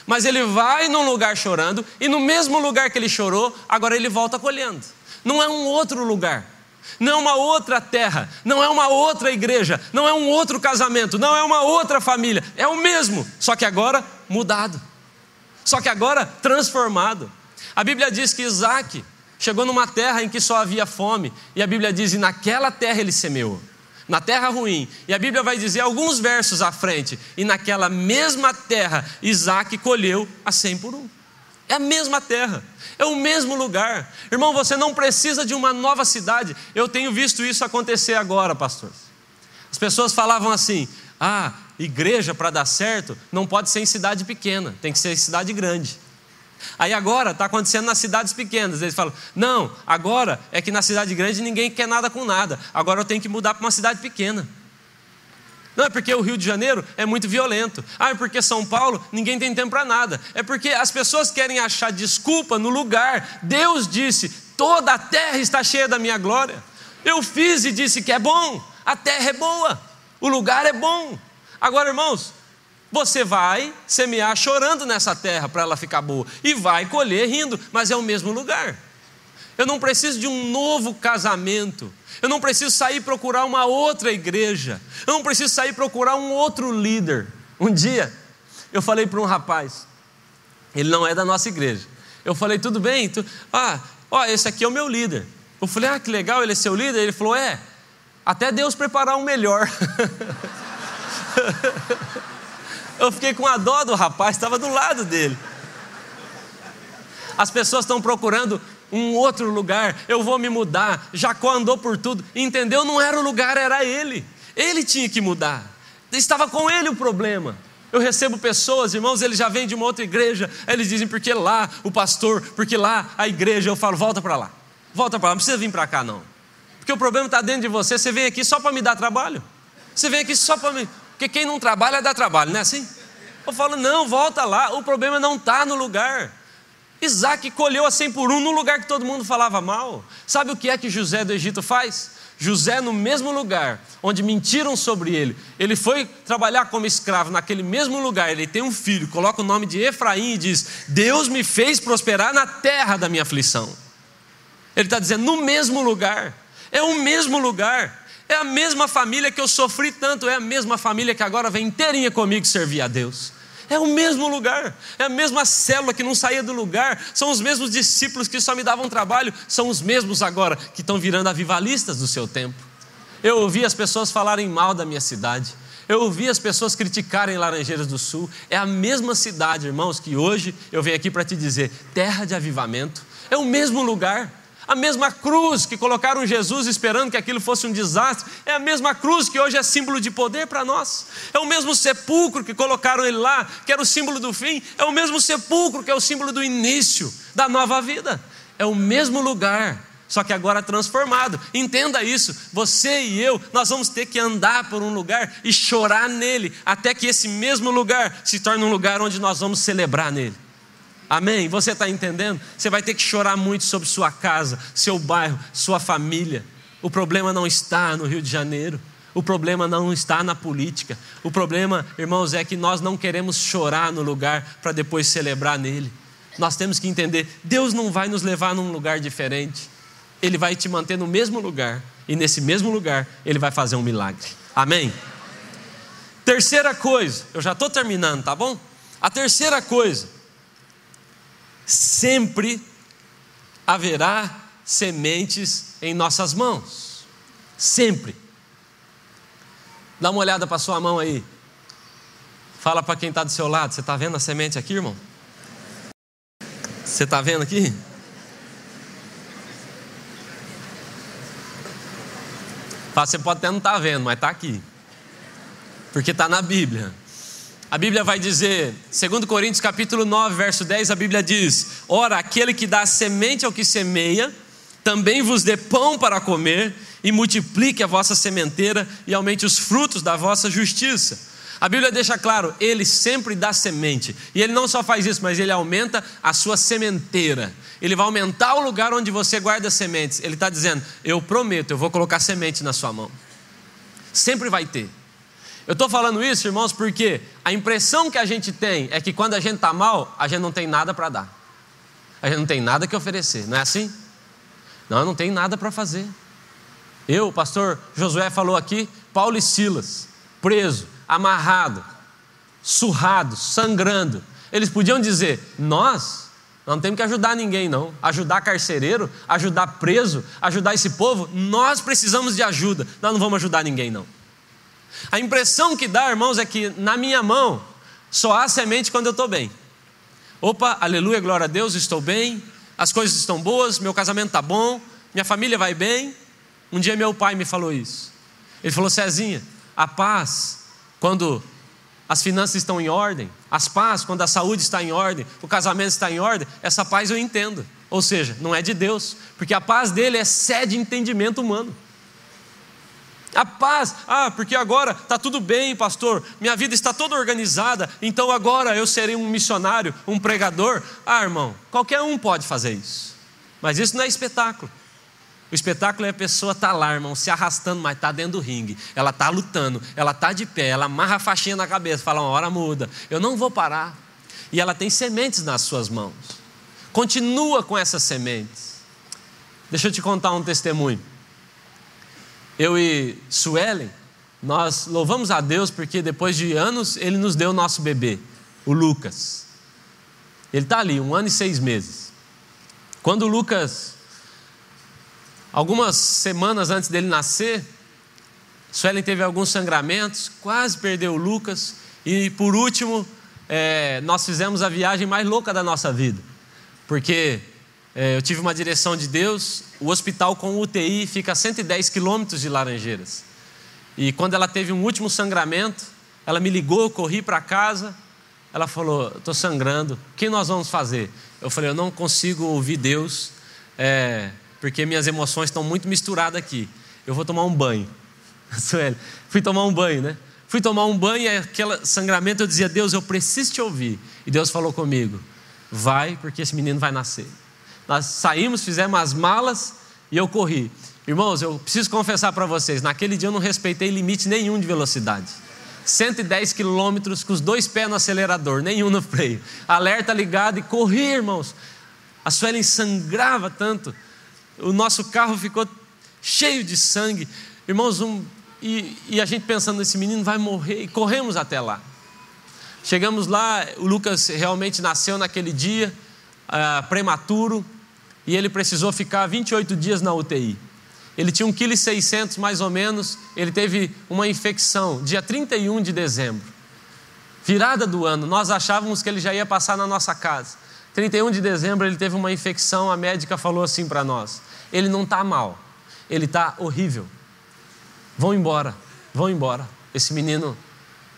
Speaker 1: Mas ele vai num lugar chorando e no mesmo lugar que ele chorou, agora ele volta colhendo. Não é um outro lugar não é uma outra terra, não é uma outra igreja, não é um outro casamento, não é uma outra família, é o mesmo, só que agora mudado só que agora transformado. A Bíblia diz que Isaac chegou numa terra em que só havia fome, e a Bíblia diz: e naquela terra ele semeou, na terra ruim. E a Bíblia vai dizer alguns versos à frente: e naquela mesma terra Isaac colheu a cem por um. É a mesma terra, é o mesmo lugar. Irmão, você não precisa de uma nova cidade. Eu tenho visto isso acontecer agora, pastor. As pessoas falavam assim: ah, igreja para dar certo não pode ser em cidade pequena, tem que ser em cidade grande. Aí agora está acontecendo nas cidades pequenas. Eles falam: não, agora é que na cidade grande ninguém quer nada com nada. Agora eu tenho que mudar para uma cidade pequena. Não é porque o Rio de Janeiro é muito violento. Ah, é porque São Paulo ninguém tem tempo para nada. É porque as pessoas querem achar desculpa no lugar. Deus disse: toda a terra está cheia da minha glória. Eu fiz e disse que é bom. A terra é boa. O lugar é bom. Agora, irmãos, você vai semear chorando nessa terra para ela ficar boa e vai colher rindo, mas é o mesmo lugar. Eu não preciso de um novo casamento. Eu não preciso sair procurar uma outra igreja. Eu não preciso sair procurar um outro líder. Um dia, eu falei para um rapaz, ele não é da nossa igreja. Eu falei, tudo bem? Tu, ah, ó, esse aqui é o meu líder. Eu falei, ah, que legal, ele é seu líder? Ele falou, é. Até Deus preparar um melhor. *laughs* Eu fiquei com a dó do rapaz, estava do lado dele. As pessoas estão procurando um outro lugar, eu vou me mudar. Jacó andou por tudo, entendeu? Não era o lugar, era ele. Ele tinha que mudar. Estava com ele o problema. Eu recebo pessoas, irmãos, eles já vêm de uma outra igreja, eles dizem, porque lá o pastor, porque lá a igreja, eu falo, volta para lá, volta para lá, não precisa vir para cá não. Porque o problema está dentro de você, você vem aqui só para me dar trabalho. Você vem aqui só para me. Porque quem não trabalha dá trabalho, não é assim? Eu falo, não, volta lá, o problema não está no lugar. Isaac colheu a 100 por um no lugar que todo mundo falava mal. Sabe o que é que José do Egito faz? José, no mesmo lugar onde mentiram sobre ele, ele foi trabalhar como escravo naquele mesmo lugar. Ele tem um filho, coloca o nome de Efraim e diz: Deus me fez prosperar na terra da minha aflição. Ele está dizendo, no mesmo lugar, é o mesmo lugar. É a mesma família que eu sofri tanto, é a mesma família que agora vem inteirinha comigo servir a Deus. É o mesmo lugar, é a mesma célula que não saía do lugar, são os mesmos discípulos que só me davam trabalho, são os mesmos agora que estão virando avivalistas do seu tempo. Eu ouvi as pessoas falarem mal da minha cidade, eu ouvi as pessoas criticarem Laranjeiras do Sul, é a mesma cidade, irmãos, que hoje eu venho aqui para te dizer: terra de avivamento, é o mesmo lugar. A mesma cruz que colocaram Jesus esperando que aquilo fosse um desastre, é a mesma cruz que hoje é símbolo de poder para nós. É o mesmo sepulcro que colocaram ele lá, que era o símbolo do fim, é o mesmo sepulcro que é o símbolo do início da nova vida. É o mesmo lugar, só que agora transformado. Entenda isso. Você e eu, nós vamos ter que andar por um lugar e chorar nele, até que esse mesmo lugar se torne um lugar onde nós vamos celebrar nele. Amém? Você está entendendo? Você vai ter que chorar muito sobre sua casa, seu bairro, sua família. O problema não está no Rio de Janeiro. O problema não está na política. O problema, irmãos, é que nós não queremos chorar no lugar para depois celebrar nele. Nós temos que entender: Deus não vai nos levar num lugar diferente. Ele vai te manter no mesmo lugar. E nesse mesmo lugar, Ele vai fazer um milagre. Amém? Terceira coisa, eu já estou terminando, tá bom? A terceira coisa, sempre haverá sementes em nossas mãos. Sempre. Dá uma olhada para sua mão aí. Fala para quem está do seu lado. Você está vendo a semente aqui, irmão? Você está vendo aqui? Você pode até não estar tá vendo, mas está aqui. Porque está na Bíblia. A Bíblia vai dizer, segundo Coríntios capítulo 9, verso 10, a Bíblia diz: Ora, aquele que dá semente ao que semeia, também vos dê pão para comer, e multiplique a vossa sementeira e aumente os frutos da vossa justiça. A Bíblia deixa claro, ele sempre dá semente. E ele não só faz isso, mas ele aumenta a sua sementeira. Ele vai aumentar o lugar onde você guarda sementes. Ele está dizendo: Eu prometo, eu vou colocar semente na sua mão. Sempre vai ter. Eu estou falando isso, irmãos, porque a impressão que a gente tem é que quando a gente está mal, a gente não tem nada para dar. A gente não tem nada que oferecer, não é assim? Não, não tem nada para fazer. Eu, o pastor Josué falou aqui, Paulo e Silas, preso, amarrado, surrado, sangrando. Eles podiam dizer: Nós não temos que ajudar ninguém, não. Ajudar carcereiro, ajudar preso, ajudar esse povo, nós precisamos de ajuda. Nós não vamos ajudar ninguém, não. A impressão que dá, irmãos, é que na minha mão só há semente quando eu estou bem. Opa, aleluia, glória a Deus, estou bem, as coisas estão boas, meu casamento está bom, minha família vai bem. Um dia meu pai me falou isso. Ele falou: Cezinha, a paz, quando as finanças estão em ordem, as paz, quando a saúde está em ordem, o casamento está em ordem, essa paz eu entendo. Ou seja, não é de Deus, porque a paz dele excede entendimento humano. A paz, ah, porque agora está tudo bem, pastor, minha vida está toda organizada, então agora eu serei um missionário, um pregador. Ah, irmão, qualquer um pode fazer isso, mas isso não é espetáculo. O espetáculo é a pessoa estar tá lá, irmão, se arrastando, mas está dentro do ringue. Ela está lutando, ela está de pé, ela amarra a faixinha na cabeça, fala: uma hora muda, eu não vou parar. E ela tem sementes nas suas mãos. Continua com essas sementes. Deixa eu te contar um testemunho eu e Suelen, nós louvamos a Deus porque depois de anos Ele nos deu o nosso bebê, o Lucas. Ele está ali, um ano e seis meses. Quando o Lucas, algumas semanas antes dele nascer, Suelen teve alguns sangramentos, quase perdeu o Lucas, e por último, é, nós fizemos a viagem mais louca da nossa vida, porque é, eu tive uma direção de Deus. O hospital com UTI fica a 110 quilômetros de Laranjeiras. E quando ela teve um último sangramento, ela me ligou, eu corri para casa. Ela falou: Estou sangrando, o que nós vamos fazer? Eu falei: Eu não consigo ouvir Deus, é, porque minhas emoções estão muito misturadas aqui. Eu vou tomar um banho. *laughs* Sueli, fui tomar um banho, né? Fui tomar um banho e aquele sangramento eu dizia: Deus, eu preciso te ouvir. E Deus falou comigo: Vai, porque esse menino vai nascer. Nós saímos, fizemos as malas e eu corri. Irmãos, eu preciso confessar para vocês: naquele dia eu não respeitei limite nenhum de velocidade. 110 quilômetros com os dois pés no acelerador, nenhum no freio. Alerta ligado e corri, irmãos. A Suelen sangrava tanto, o nosso carro ficou cheio de sangue. Irmãos, um, e, e a gente pensando: esse menino vai morrer, e corremos até lá. Chegamos lá, o Lucas realmente nasceu naquele dia, uh, prematuro, e ele precisou ficar 28 dias na UTI. Ele tinha 1,6 kg mais ou menos, ele teve uma infecção dia 31 de dezembro. Virada do ano, nós achávamos que ele já ia passar na nossa casa. 31 de dezembro ele teve uma infecção, a médica falou assim para nós: ele não está mal, ele está horrível. Vão embora, vão embora. Esse menino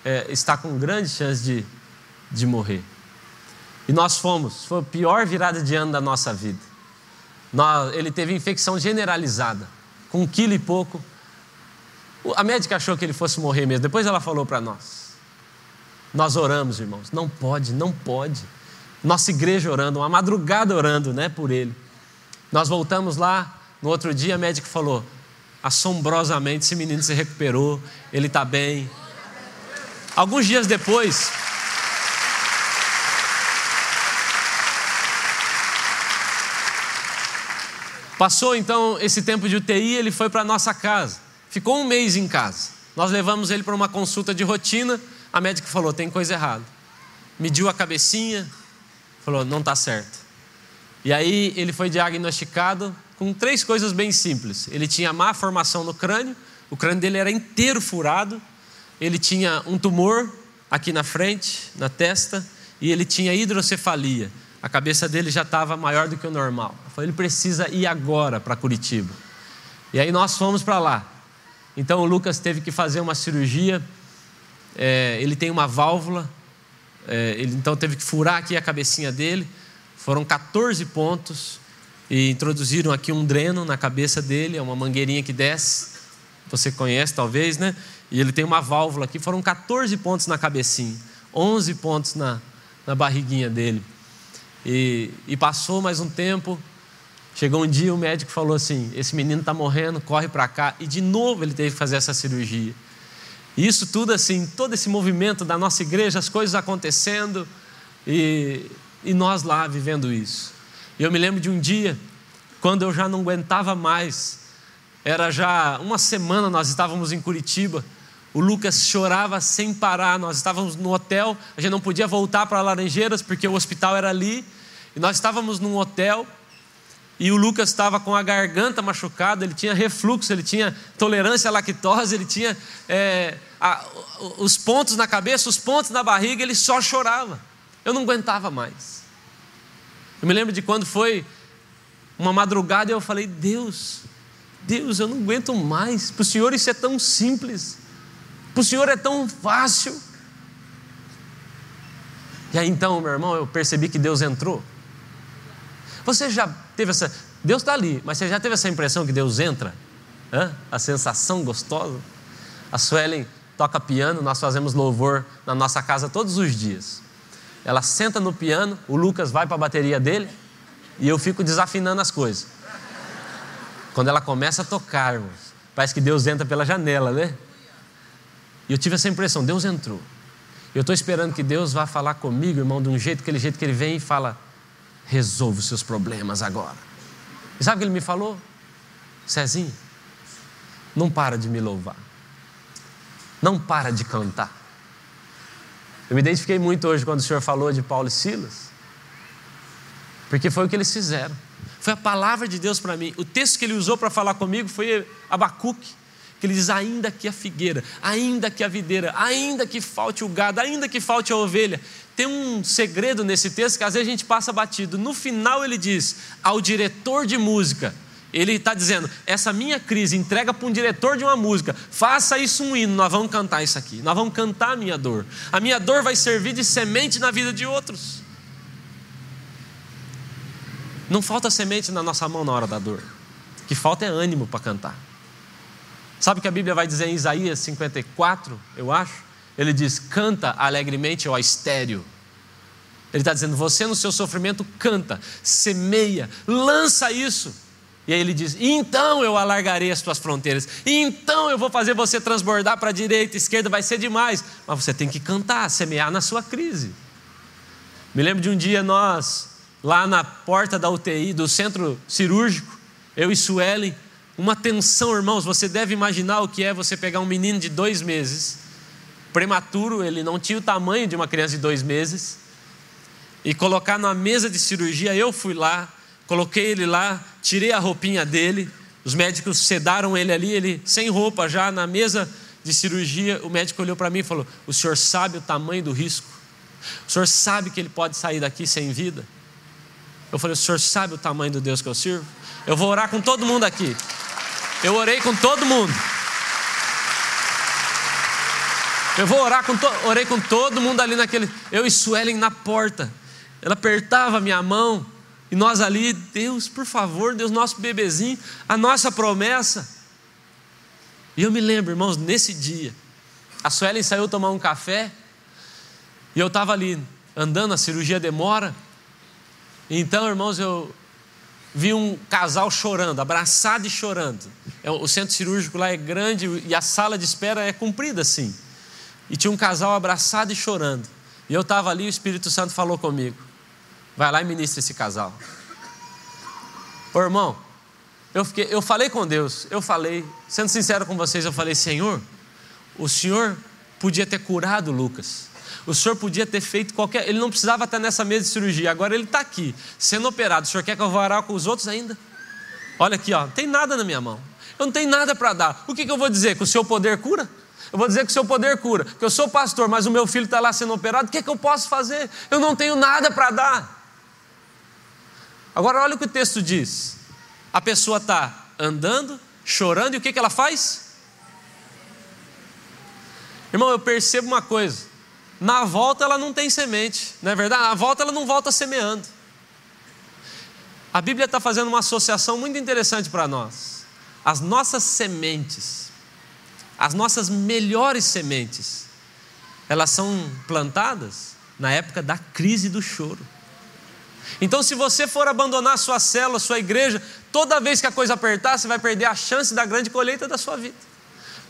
Speaker 1: é, está com grande chance de, de morrer. E nós fomos, foi a pior virada de ano da nossa vida. Ele teve infecção generalizada, com um quilo e pouco. A médica achou que ele fosse morrer mesmo, depois ela falou para nós. Nós oramos, irmãos, não pode, não pode. Nossa igreja orando, uma madrugada orando, né, por ele. Nós voltamos lá, no outro dia a médica falou: assombrosamente esse menino se recuperou, ele está bem. Alguns dias depois, Passou então esse tempo de UTI, ele foi para nossa casa. Ficou um mês em casa. Nós levamos ele para uma consulta de rotina. A médica falou: tem coisa errada. Mediu a cabecinha, falou: não está certo. E aí ele foi diagnosticado com três coisas bem simples. Ele tinha má formação no crânio, o crânio dele era inteiro furado, ele tinha um tumor aqui na frente, na testa, e ele tinha hidrocefalia. A cabeça dele já estava maior do que o normal. Falei, ele precisa ir agora para Curitiba. E aí nós fomos para lá. Então o Lucas teve que fazer uma cirurgia. É, ele tem uma válvula. É, ele então teve que furar aqui a cabecinha dele. Foram 14 pontos. E introduziram aqui um dreno na cabeça dele. É uma mangueirinha que desce. Você conhece talvez, né? E ele tem uma válvula aqui. Foram 14 pontos na cabecinha. 11 pontos na, na barriguinha dele. E, e passou mais um tempo. Chegou um dia, o médico falou assim: Esse menino está morrendo, corre para cá. E de novo ele teve que fazer essa cirurgia. E isso tudo assim, todo esse movimento da nossa igreja, as coisas acontecendo e, e nós lá vivendo isso. E eu me lembro de um dia, quando eu já não aguentava mais, era já uma semana, nós estávamos em Curitiba. O Lucas chorava sem parar. Nós estávamos no hotel, a gente não podia voltar para Laranjeiras porque o hospital era ali. E nós estávamos num hotel e o Lucas estava com a garganta machucada, ele tinha refluxo, ele tinha tolerância à lactose, ele tinha é, a, os pontos na cabeça, os pontos na barriga, ele só chorava. Eu não aguentava mais. Eu me lembro de quando foi uma madrugada e eu falei: Deus, Deus, eu não aguento mais. Para o Senhor isso é tão simples. Para o Senhor é tão fácil. E aí então, meu irmão, eu percebi que Deus entrou. Você já teve essa. Deus está ali, mas você já teve essa impressão que Deus entra? Hã? A sensação gostosa? A Suelen toca piano, nós fazemos louvor na nossa casa todos os dias. Ela senta no piano, o Lucas vai para a bateria dele e eu fico desafinando as coisas. Quando ela começa a tocar, irmãos, parece que Deus entra pela janela, né? E eu tive essa impressão, Deus entrou. Eu estou esperando que Deus vá falar comigo, irmão, de um jeito, aquele jeito que ele vem e fala: resolva os seus problemas agora. E sabe o que ele me falou? Cezinho, não para de me louvar. Não para de cantar. Eu me identifiquei muito hoje quando o senhor falou de Paulo e Silas. Porque foi o que eles fizeram. Foi a palavra de Deus para mim. O texto que ele usou para falar comigo foi Abacuque que ele diz: ainda que a figueira, ainda que a videira, ainda que falte o gado, ainda que falte a ovelha. Tem um segredo nesse texto que às vezes a gente passa batido. No final ele diz ao diretor de música, ele está dizendo: essa minha crise, entrega para um diretor de uma música, faça isso um hino, nós vamos cantar isso aqui, nós vamos cantar a minha dor. A minha dor vai servir de semente na vida de outros. Não falta semente na nossa mão na hora da dor, o que falta é ânimo para cantar. Sabe o que a Bíblia vai dizer em Isaías 54, eu acho? Ele diz: canta alegremente ó estéreo. Ele está dizendo: você no seu sofrimento canta, semeia, lança isso. E aí ele diz: então eu alargarei as tuas fronteiras, então eu vou fazer você transbordar para a direita, esquerda, vai ser demais. Mas você tem que cantar, semear na sua crise. Me lembro de um dia nós, lá na porta da UTI, do centro cirúrgico, eu e Suelen, uma tensão, irmãos. Você deve imaginar o que é você pegar um menino de dois meses, prematuro, ele não tinha o tamanho de uma criança de dois meses, e colocar na mesa de cirurgia. Eu fui lá, coloquei ele lá, tirei a roupinha dele, os médicos sedaram ele ali, ele sem roupa já na mesa de cirurgia. O médico olhou para mim e falou: O senhor sabe o tamanho do risco? O senhor sabe que ele pode sair daqui sem vida? Eu falei: O senhor sabe o tamanho do Deus que eu sirvo? Eu vou orar com todo mundo aqui. Eu orei com todo mundo. Eu vou orar com todo, orei com todo mundo ali naquele, eu e Suelen na porta. Ela apertava a minha mão e nós ali, Deus, por favor, Deus, nosso bebezinho, a nossa promessa. E eu me lembro, irmãos, nesse dia, a Suelen saiu tomar um café e eu estava ali andando, a cirurgia demora, Então, irmãos, eu vi um casal chorando, abraçado e chorando. É, o centro cirúrgico lá é grande e a sala de espera é comprida assim. E tinha um casal abraçado e chorando. E eu estava ali e o Espírito Santo falou comigo: vai lá e ministra esse casal. Ô irmão, eu, fiquei, eu falei com Deus, eu falei, sendo sincero com vocês, eu falei: Senhor, o Senhor podia ter curado Lucas. O senhor podia ter feito qualquer. Ele não precisava estar nessa mesa de cirurgia. Agora ele está aqui, sendo operado. O senhor quer que eu vá orar com os outros ainda? Olha aqui, ó, não tem nada na minha mão. Eu não tenho nada para dar. O que, que eu vou dizer? Que o seu poder cura? Eu vou dizer que o seu poder cura. Que eu sou pastor, mas o meu filho está lá sendo operado. O que, que eu posso fazer? Eu não tenho nada para dar. Agora olha o que o texto diz. A pessoa está andando, chorando, e o que, que ela faz? Irmão, eu percebo uma coisa. Na volta ela não tem semente, não é verdade? Na volta ela não volta semeando. A Bíblia está fazendo uma associação muito interessante para nós. As nossas sementes, as nossas melhores sementes, elas são plantadas na época da crise do choro. Então, se você for abandonar sua célula, sua igreja, toda vez que a coisa apertar, você vai perder a chance da grande colheita da sua vida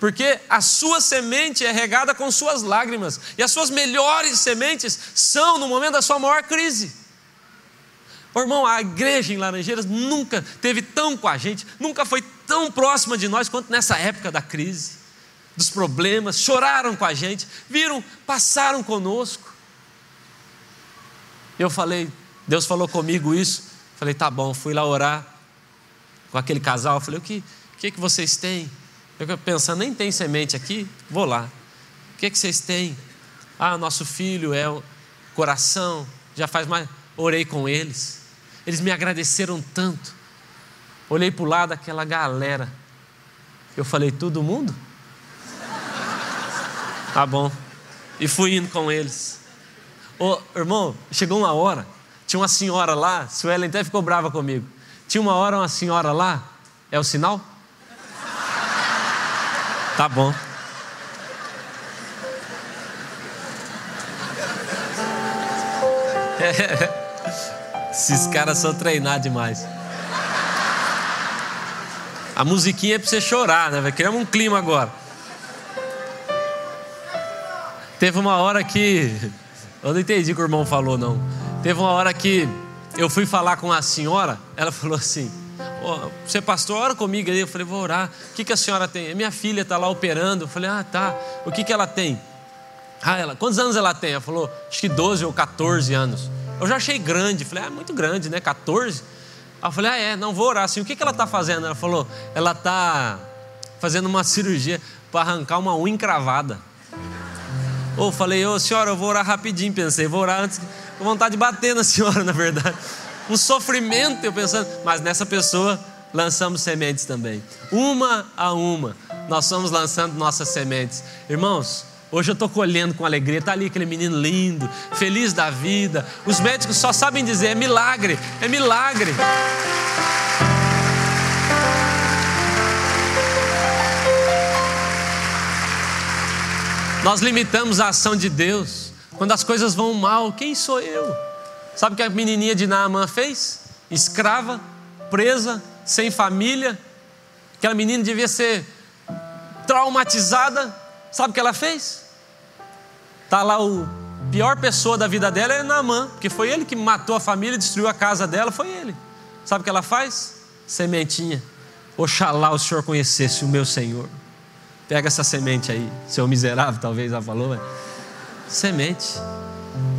Speaker 1: porque a sua semente é regada com suas lágrimas, e as suas melhores sementes são no momento da sua maior crise. Oh, irmão, a igreja em Laranjeiras nunca teve tão com a gente, nunca foi tão próxima de nós quanto nessa época da crise, dos problemas, choraram com a gente, viram, passaram conosco. Eu falei, Deus falou comigo isso, falei, tá bom, fui lá orar com aquele casal, falei, o que, o que, que vocês têm? Eu pensando, nem tem semente aqui, vou lá. O que, é que vocês têm? Ah, nosso filho é o coração, já faz mais. Orei com eles. Eles me agradeceram tanto. Olhei para o lado daquela galera. Eu falei, todo mundo? *laughs* Tá bom. E fui indo com eles. Ô, irmão, chegou uma hora, tinha uma senhora lá, Suelen até ficou brava comigo. Tinha uma hora uma senhora lá, é o sinal? Tá bom. *laughs* Esses caras são treinados demais. A musiquinha é pra você chorar, né? Criar um clima agora. Teve uma hora que. Eu não entendi o que o irmão falou, não. Teve uma hora que eu fui falar com a senhora, ela falou assim: você pastor, ora comigo aí. Eu falei, vou orar. O que, que a senhora tem? Minha filha está lá operando. Eu falei, ah, tá. O que, que ela tem? Ah, ela, quantos anos ela tem? Ela falou, acho que 12 ou 14 anos. Eu já achei grande. Falei, ah, muito grande, né? 14. Aí eu falei, ah, é, não vou orar assim. O que, que ela está fazendo? Ela falou, ela está fazendo uma cirurgia para arrancar uma unha encravada. Ou falei, ô senhora, eu vou orar rapidinho. Pensei, vou orar antes. Com vontade de bater na senhora, *laughs* na verdade um sofrimento, eu pensando, mas nessa pessoa lançamos sementes também. Uma a uma, nós estamos lançando nossas sementes. Irmãos, hoje eu estou colhendo com alegria. Está ali aquele menino lindo, feliz da vida. Os médicos só sabem dizer: é milagre, é milagre. Nós limitamos a ação de Deus. Quando as coisas vão mal, quem sou eu? Sabe o que a menininha de Naamã fez? Escrava, presa, sem família. Aquela menina devia ser traumatizada. Sabe o que ela fez? Está lá o pior pessoa da vida dela é Naamã, porque foi ele que matou a família, destruiu a casa dela, foi ele. Sabe o que ela faz? Sementinha. Oxalá o Senhor conhecesse o meu Senhor. Pega essa semente aí, seu miserável, talvez ela falou. Mas... Semente.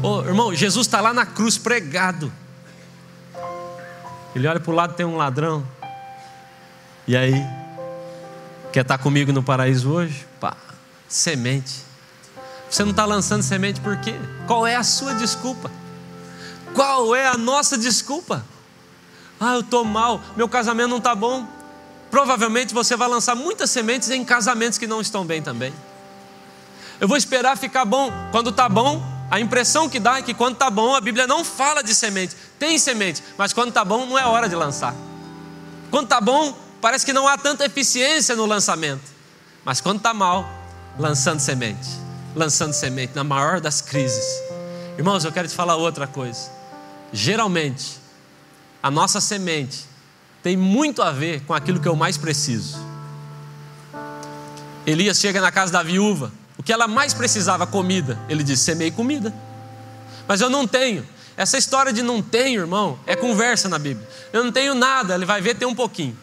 Speaker 1: Oh, irmão, Jesus está lá na cruz pregado. Ele olha para o lado tem um ladrão. E aí? Quer estar tá comigo no paraíso hoje? Pá, semente. Você não está lançando semente por quê? Qual é a sua desculpa? Qual é a nossa desculpa? Ah, eu estou mal, meu casamento não está bom. Provavelmente você vai lançar muitas sementes em casamentos que não estão bem também. Eu vou esperar ficar bom. Quando está bom, a impressão que dá é que quando está bom, a Bíblia não fala de semente. Tem semente, mas quando está bom, não é hora de lançar. Quando está bom, parece que não há tanta eficiência no lançamento. Mas quando está mal, lançando semente. Lançando semente, na maior das crises. Irmãos, eu quero te falar outra coisa. Geralmente, a nossa semente tem muito a ver com aquilo que eu mais preciso. Elias chega na casa da viúva, o que ela mais precisava, comida. Ele diz: semei comida, mas eu não tenho. Essa história de não tenho, irmão, é conversa na Bíblia. Eu não tenho nada, ele vai ver, tem um pouquinho.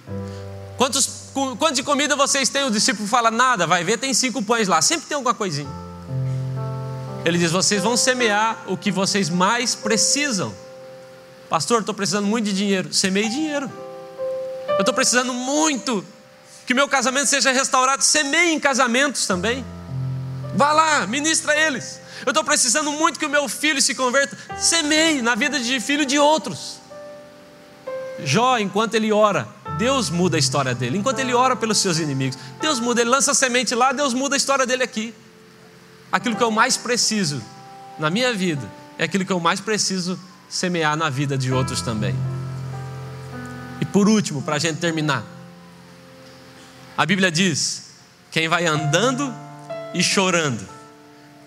Speaker 1: Quantos, quanto de comida vocês têm? O discípulo fala: nada, vai ver, tem cinco pães lá, sempre tem alguma coisinha. Ele diz: vocês vão semear o que vocês mais precisam. Pastor, estou precisando muito de dinheiro. Semeie dinheiro. Eu estou precisando muito que meu casamento seja restaurado. Semeie em casamentos também. Vá lá, ministra eles. Eu estou precisando muito que o meu filho se converta. Semeie na vida de filho de outros. Jó, enquanto ele ora, Deus muda a história dele. Enquanto ele ora pelos seus inimigos, Deus muda. Ele lança a semente lá, Deus muda a história dele aqui. Aquilo que eu mais preciso na minha vida é aquilo que eu mais preciso semear na vida de outros também. E por último, para a gente terminar, a Bíblia diz: quem vai andando e chorando,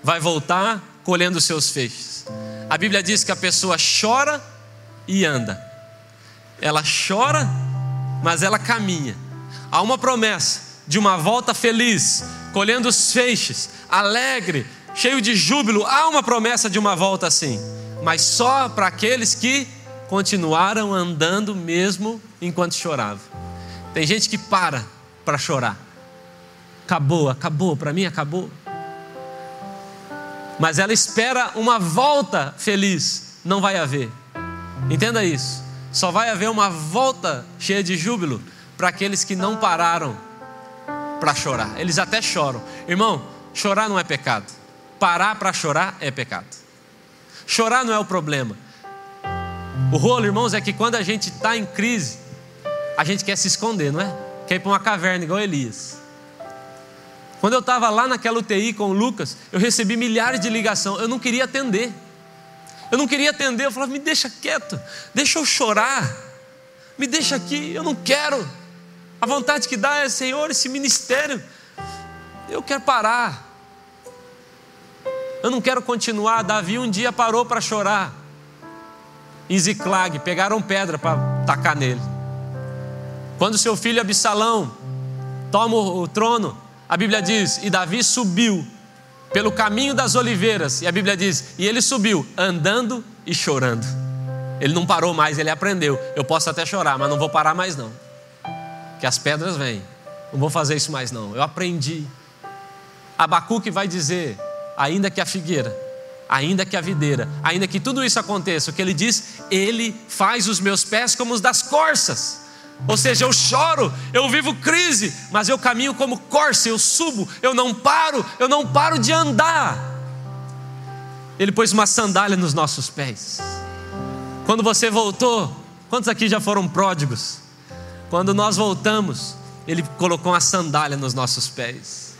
Speaker 1: vai voltar colhendo seus feixes. A Bíblia diz que a pessoa chora e anda. Ela chora, mas ela caminha. Há uma promessa de uma volta feliz, colhendo os feixes, alegre, cheio de júbilo. Há uma promessa de uma volta assim mas só para aqueles que continuaram andando mesmo enquanto chorava. Tem gente que para para chorar. Acabou, acabou, para mim acabou. Mas ela espera uma volta feliz, não vai haver. Entenda isso. Só vai haver uma volta cheia de júbilo para aqueles que não pararam para chorar. Eles até choram. Irmão, chorar não é pecado. Parar para chorar é pecado. Chorar não é o problema. O rolo, irmãos, é que quando a gente está em crise, a gente quer se esconder, não é? Quer ir para uma caverna igual Elias. Quando eu estava lá naquela UTI com o Lucas, eu recebi milhares de ligações. Eu não queria atender. Eu não queria atender. Eu falava, me deixa quieto, deixa eu chorar, me deixa aqui, eu não quero. A vontade que dá é, Senhor, esse ministério, eu quero parar. Eu não quero continuar. Davi um dia parou para chorar. Em Ziclag, pegaram pedra para tacar nele. Quando seu filho Absalão toma o trono, a Bíblia diz: e Davi subiu pelo caminho das oliveiras, e a Bíblia diz: e ele subiu andando e chorando. Ele não parou mais, ele aprendeu. Eu posso até chorar, mas não vou parar mais não. Que as pedras vêm. Não vou fazer isso mais não. Eu aprendi. Abacuque vai dizer: ainda que a figueira, ainda que a videira, ainda que tudo isso aconteça, o que ele diz, ele faz os meus pés como os das corças. Ou seja, eu choro, eu vivo crise, mas eu caminho como corça, eu subo, eu não paro, eu não paro de andar. Ele pôs uma sandália nos nossos pés. Quando você voltou, quantos aqui já foram pródigos? Quando nós voltamos, ele colocou uma sandália nos nossos pés.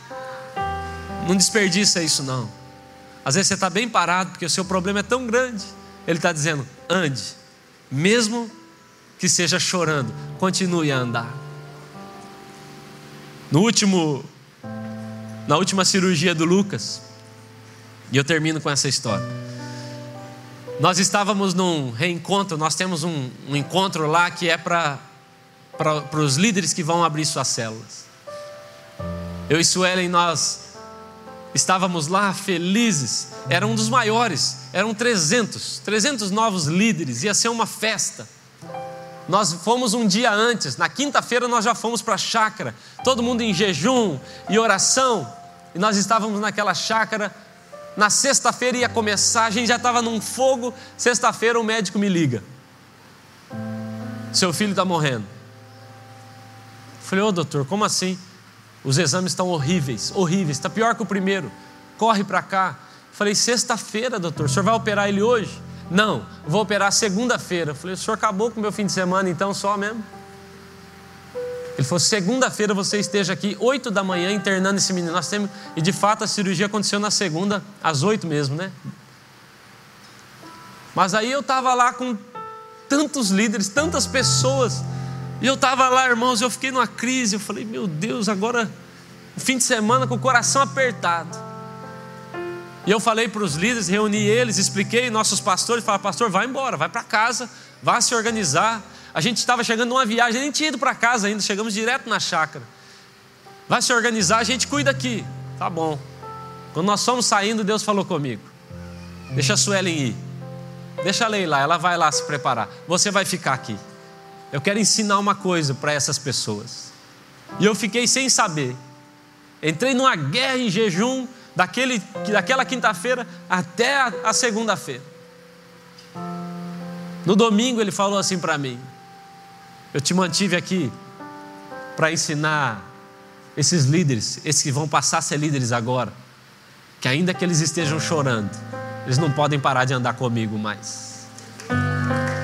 Speaker 1: Não desperdiça isso não. Às vezes você está bem parado porque o seu problema é tão grande. Ele está dizendo: ande, mesmo que seja chorando, continue a andar. No último, na última cirurgia do Lucas, e eu termino com essa história. Nós estávamos num reencontro, nós temos um, um encontro lá que é para os líderes que vão abrir suas células. Eu e Suelen, nós Estávamos lá felizes, era um dos maiores, eram 300, 300 novos líderes, ia ser uma festa. Nós fomos um dia antes, na quinta-feira nós já fomos para a chácara, todo mundo em jejum e oração, e nós estávamos naquela chácara. Na sexta-feira ia começar, a gente já estava num fogo. Sexta-feira o médico me liga: Seu filho está morrendo. falei, ô oh, doutor, como assim? Os exames estão horríveis, horríveis, está pior que o primeiro. Corre para cá. Falei, sexta-feira, doutor, o senhor vai operar ele hoje? Não, vou operar segunda-feira. Falei, o senhor acabou com o meu fim de semana então só mesmo? Ele falou, segunda-feira você esteja aqui, oito da manhã, internando esse menino. Nós temos, e de fato a cirurgia aconteceu na segunda, às oito mesmo, né? Mas aí eu estava lá com tantos líderes, tantas pessoas e eu estava lá, irmãos, eu fiquei numa crise. Eu falei, meu Deus, agora, fim de semana com o coração apertado. E eu falei para os líderes, reuni eles, expliquei, nossos pastores, falaram, pastor, vai embora, vai para casa, vá se organizar. A gente estava chegando numa viagem, nem tinha ido para casa ainda, chegamos direto na chácara. Vai se organizar, a gente cuida aqui. Tá bom. Quando nós fomos saindo, Deus falou comigo: Deixa a Suelen ir. Deixa ir lá, ela vai lá se preparar. Você vai ficar aqui. Eu quero ensinar uma coisa para essas pessoas. E eu fiquei sem saber. Entrei numa guerra em jejum daquele, daquela quinta-feira até a, a segunda-feira. No domingo ele falou assim para mim: Eu te mantive aqui para ensinar esses líderes, esses que vão passar a ser líderes agora, que ainda que eles estejam chorando, eles não podem parar de andar comigo mais.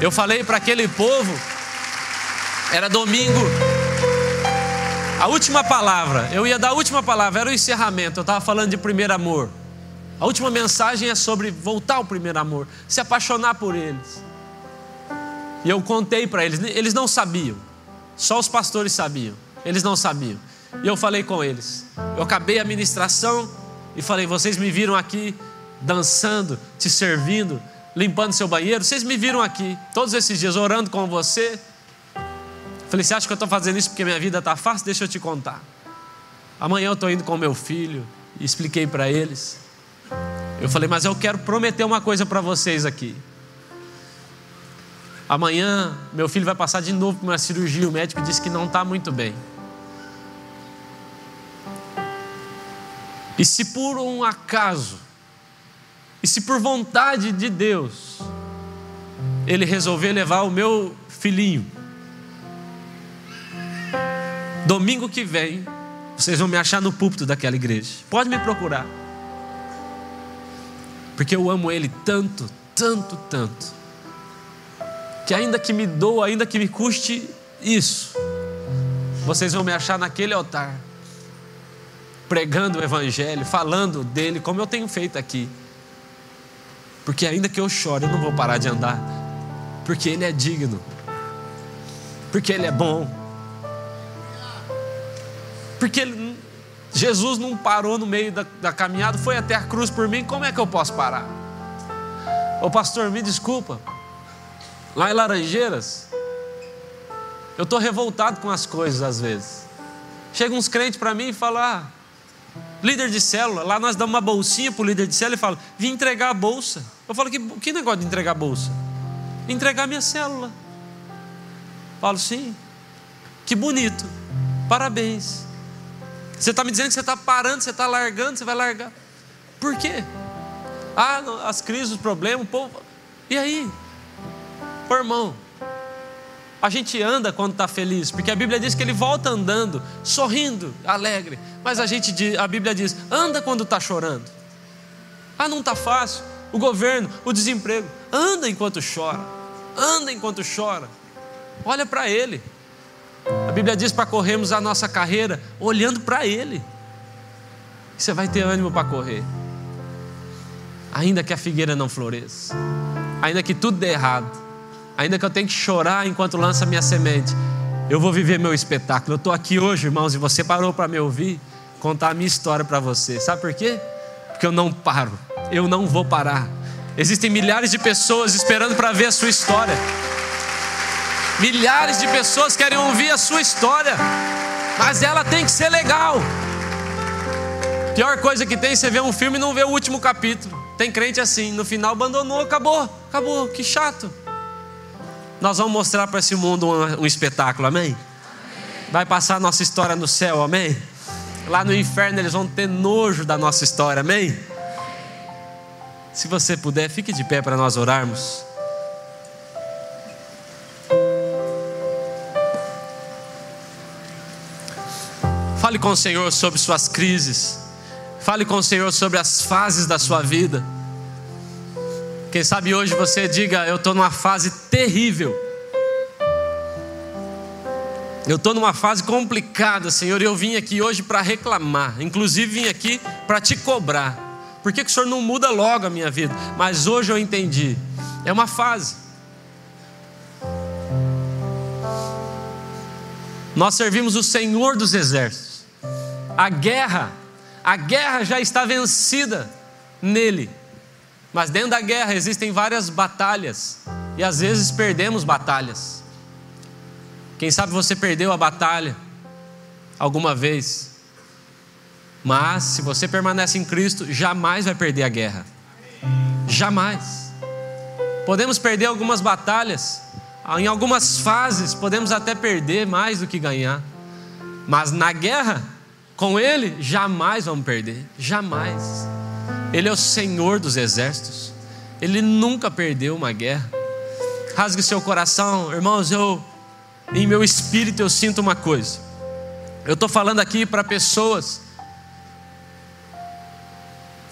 Speaker 1: Eu falei para aquele povo, era domingo, a última palavra, eu ia dar a última palavra, era o encerramento, eu estava falando de primeiro amor. A última mensagem é sobre voltar ao primeiro amor, se apaixonar por eles. E eu contei para eles, eles não sabiam, só os pastores sabiam, eles não sabiam. E eu falei com eles. Eu acabei a ministração e falei: vocês me viram aqui dançando, te servindo, limpando seu banheiro. Vocês me viram aqui todos esses dias orando com você. Falei: você acha que eu estou fazendo isso porque minha vida está fácil? Deixa eu te contar. Amanhã eu estou indo com meu filho e expliquei para eles. Eu falei: mas eu quero prometer uma coisa para vocês aqui. Amanhã meu filho vai passar de novo por uma cirurgia. O médico disse que não está muito bem. E se por um acaso e se por vontade de Deus, Ele resolver levar o meu filhinho, domingo que vem, vocês vão me achar no púlpito daquela igreja. Pode me procurar. Porque eu amo Ele tanto, tanto, tanto, que ainda que me doa, ainda que me custe isso, vocês vão me achar naquele altar, pregando o Evangelho, falando dele, como eu tenho feito aqui. Porque ainda que eu chore, eu não vou parar de andar. Porque Ele é digno. Porque Ele é bom. Porque ele, Jesus não parou no meio da, da caminhada, foi até a cruz por mim, como é que eu posso parar? Ô pastor, me desculpa. Lá em Laranjeiras, eu estou revoltado com as coisas às vezes. Chega uns crentes para mim e falam: ah, líder de célula, lá nós damos uma bolsinha para o líder de célula e fala: vim entregar a bolsa. Eu falo: que, que negócio de entregar a bolsa? Entregar minha célula. Falo: sim, que bonito, parabéns. Você está me dizendo que você está parando, você está largando, você vai largar. Por quê? Ah, as crises, os problemas, o povo. E aí? Ô irmão, a gente anda quando está feliz, porque a Bíblia diz que ele volta andando, sorrindo, alegre. Mas a gente, a Bíblia diz, anda quando está chorando. Ah, não está fácil. O governo, o desemprego, anda enquanto chora, anda enquanto chora. Olha para Ele. A Bíblia diz para corrermos a nossa carreira olhando para Ele. Você vai ter ânimo para correr, ainda que a figueira não floresça, ainda que tudo dê errado ainda que eu tenha que chorar enquanto lança minha semente, eu vou viver meu espetáculo. Eu estou aqui hoje, irmãos, e você parou para me ouvir, contar a minha história para você. Sabe por quê? Porque eu não paro, eu não vou parar. Existem milhares de pessoas esperando para ver a sua história. Milhares de pessoas querem ouvir a sua história, mas ela tem que ser legal. Pior coisa que tem, você vê um filme e não vê o último capítulo. Tem crente assim, no final abandonou, acabou, acabou, que chato. Nós vamos mostrar para esse mundo um, um espetáculo, amém? amém? Vai passar a nossa história no céu, amém? Lá no inferno eles vão ter nojo da nossa história, amém? Se você puder, fique de pé para nós orarmos. Fale com o Senhor sobre suas crises. Fale com o Senhor sobre as fases da sua vida. Quem sabe hoje você diga: Eu estou numa fase terrível. Eu estou numa fase complicada, Senhor, e eu vim aqui hoje para reclamar. Inclusive vim aqui para te cobrar. Por que, que o Senhor não muda logo a minha vida? Mas hoje eu entendi. É uma fase. Nós servimos o Senhor dos exércitos. A guerra, a guerra já está vencida nele. Mas dentro da guerra existem várias batalhas. E às vezes perdemos batalhas. Quem sabe você perdeu a batalha alguma vez. Mas se você permanece em Cristo, jamais vai perder a guerra. Jamais. Podemos perder algumas batalhas, em algumas fases podemos até perder mais do que ganhar. Mas na guerra, com Ele, jamais vamos perder. Jamais. Ele é o Senhor dos exércitos. Ele nunca perdeu uma guerra. Rasgue seu coração, irmãos. Eu, em meu espírito, eu sinto uma coisa. Eu estou falando aqui para pessoas,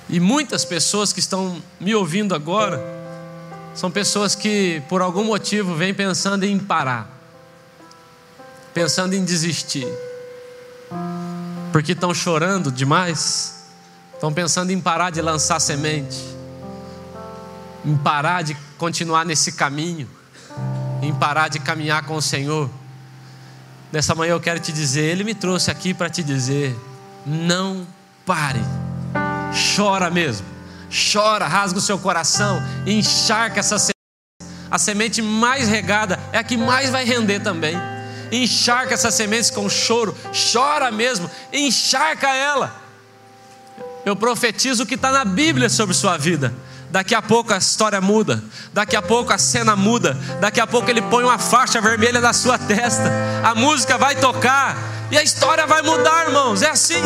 Speaker 1: e muitas pessoas que estão me ouvindo agora, são pessoas que, por algum motivo, vêm pensando em parar, pensando em desistir porque estão chorando demais, estão pensando em parar de lançar semente, em parar de continuar nesse caminho, em parar de caminhar com o Senhor. Nessa manhã eu quero te dizer, Ele me trouxe aqui para te dizer: não pare, chora mesmo, chora, rasga o seu coração, encharca essa semente. A semente mais regada é a que mais vai render também encharca essas sementes com choro, chora mesmo, encharca ela. Eu profetizo o que está na Bíblia sobre sua vida. Daqui a pouco a história muda, daqui a pouco a cena muda, daqui a pouco ele põe uma faixa vermelha na sua testa, a música vai tocar e a história vai mudar, irmãos. É assim.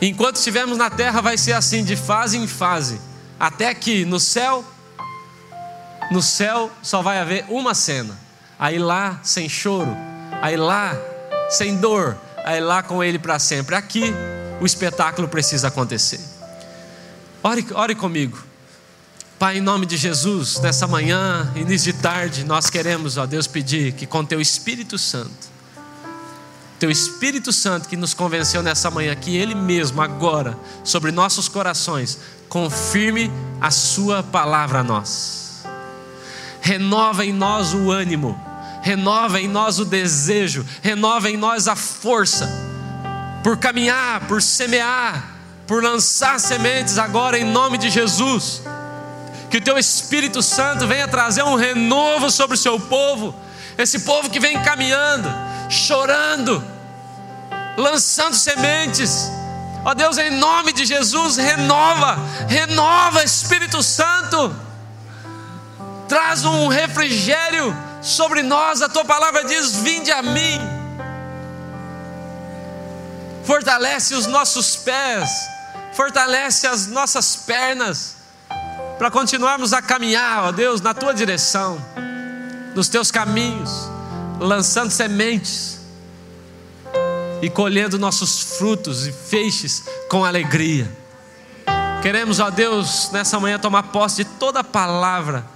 Speaker 1: Enquanto estivermos na terra, vai ser assim, de fase em fase, até que no céu no céu só vai haver uma cena. Aí lá sem choro, aí lá sem dor, aí lá com Ele para sempre. Aqui o espetáculo precisa acontecer. Ore, ore comigo. Pai, em nome de Jesus, nessa manhã, início de tarde, nós queremos, ó Deus, pedir que com Teu Espírito Santo, Teu Espírito Santo que nos convenceu nessa manhã, que Ele mesmo agora, sobre nossos corações, confirme a Sua palavra a nós renova em nós o ânimo, renova em nós o desejo, renova em nós a força, por caminhar, por semear, por lançar sementes agora em nome de Jesus. Que o teu Espírito Santo venha trazer um renovo sobre o seu povo, esse povo que vem caminhando, chorando, lançando sementes. Ó Deus, em nome de Jesus, renova, renova Espírito Santo traz um refrigério sobre nós. A tua palavra diz: Vinde a mim. Fortalece os nossos pés, fortalece as nossas pernas, para continuarmos a caminhar, ó Deus, na tua direção, nos teus caminhos, lançando sementes e colhendo nossos frutos e feixes com alegria. Queremos, ó Deus, nessa manhã tomar posse de toda palavra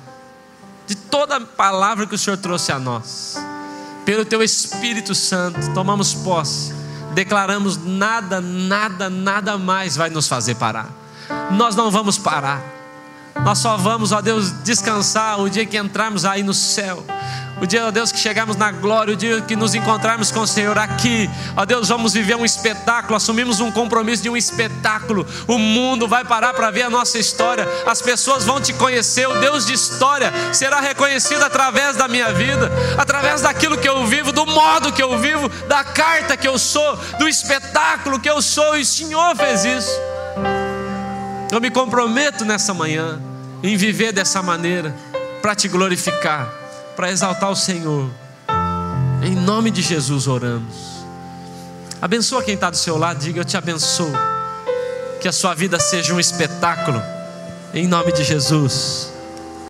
Speaker 1: de toda palavra que o Senhor trouxe a nós. Pelo teu Espírito Santo, tomamos posse, declaramos: nada, nada, nada mais vai nos fazer parar. Nós não vamos parar. Nós só vamos, ó Deus, descansar o dia que entrarmos aí no céu. O dia, ó Deus, que chegarmos na glória, o dia que nos encontrarmos com o Senhor aqui, ó Deus, vamos viver um espetáculo, assumimos um compromisso de um espetáculo. O mundo vai parar para ver a nossa história, as pessoas vão te conhecer, o Deus de história será reconhecido através da minha vida, através daquilo que eu vivo, do modo que eu vivo, da carta que eu sou, do espetáculo que eu sou, e o Senhor fez isso. Eu me comprometo nessa manhã em viver dessa maneira, para te glorificar para exaltar o Senhor. Em nome de Jesus oramos. Abençoa quem está do seu lado, diga: Eu te abençoo. Que a sua vida seja um espetáculo. Em nome de Jesus.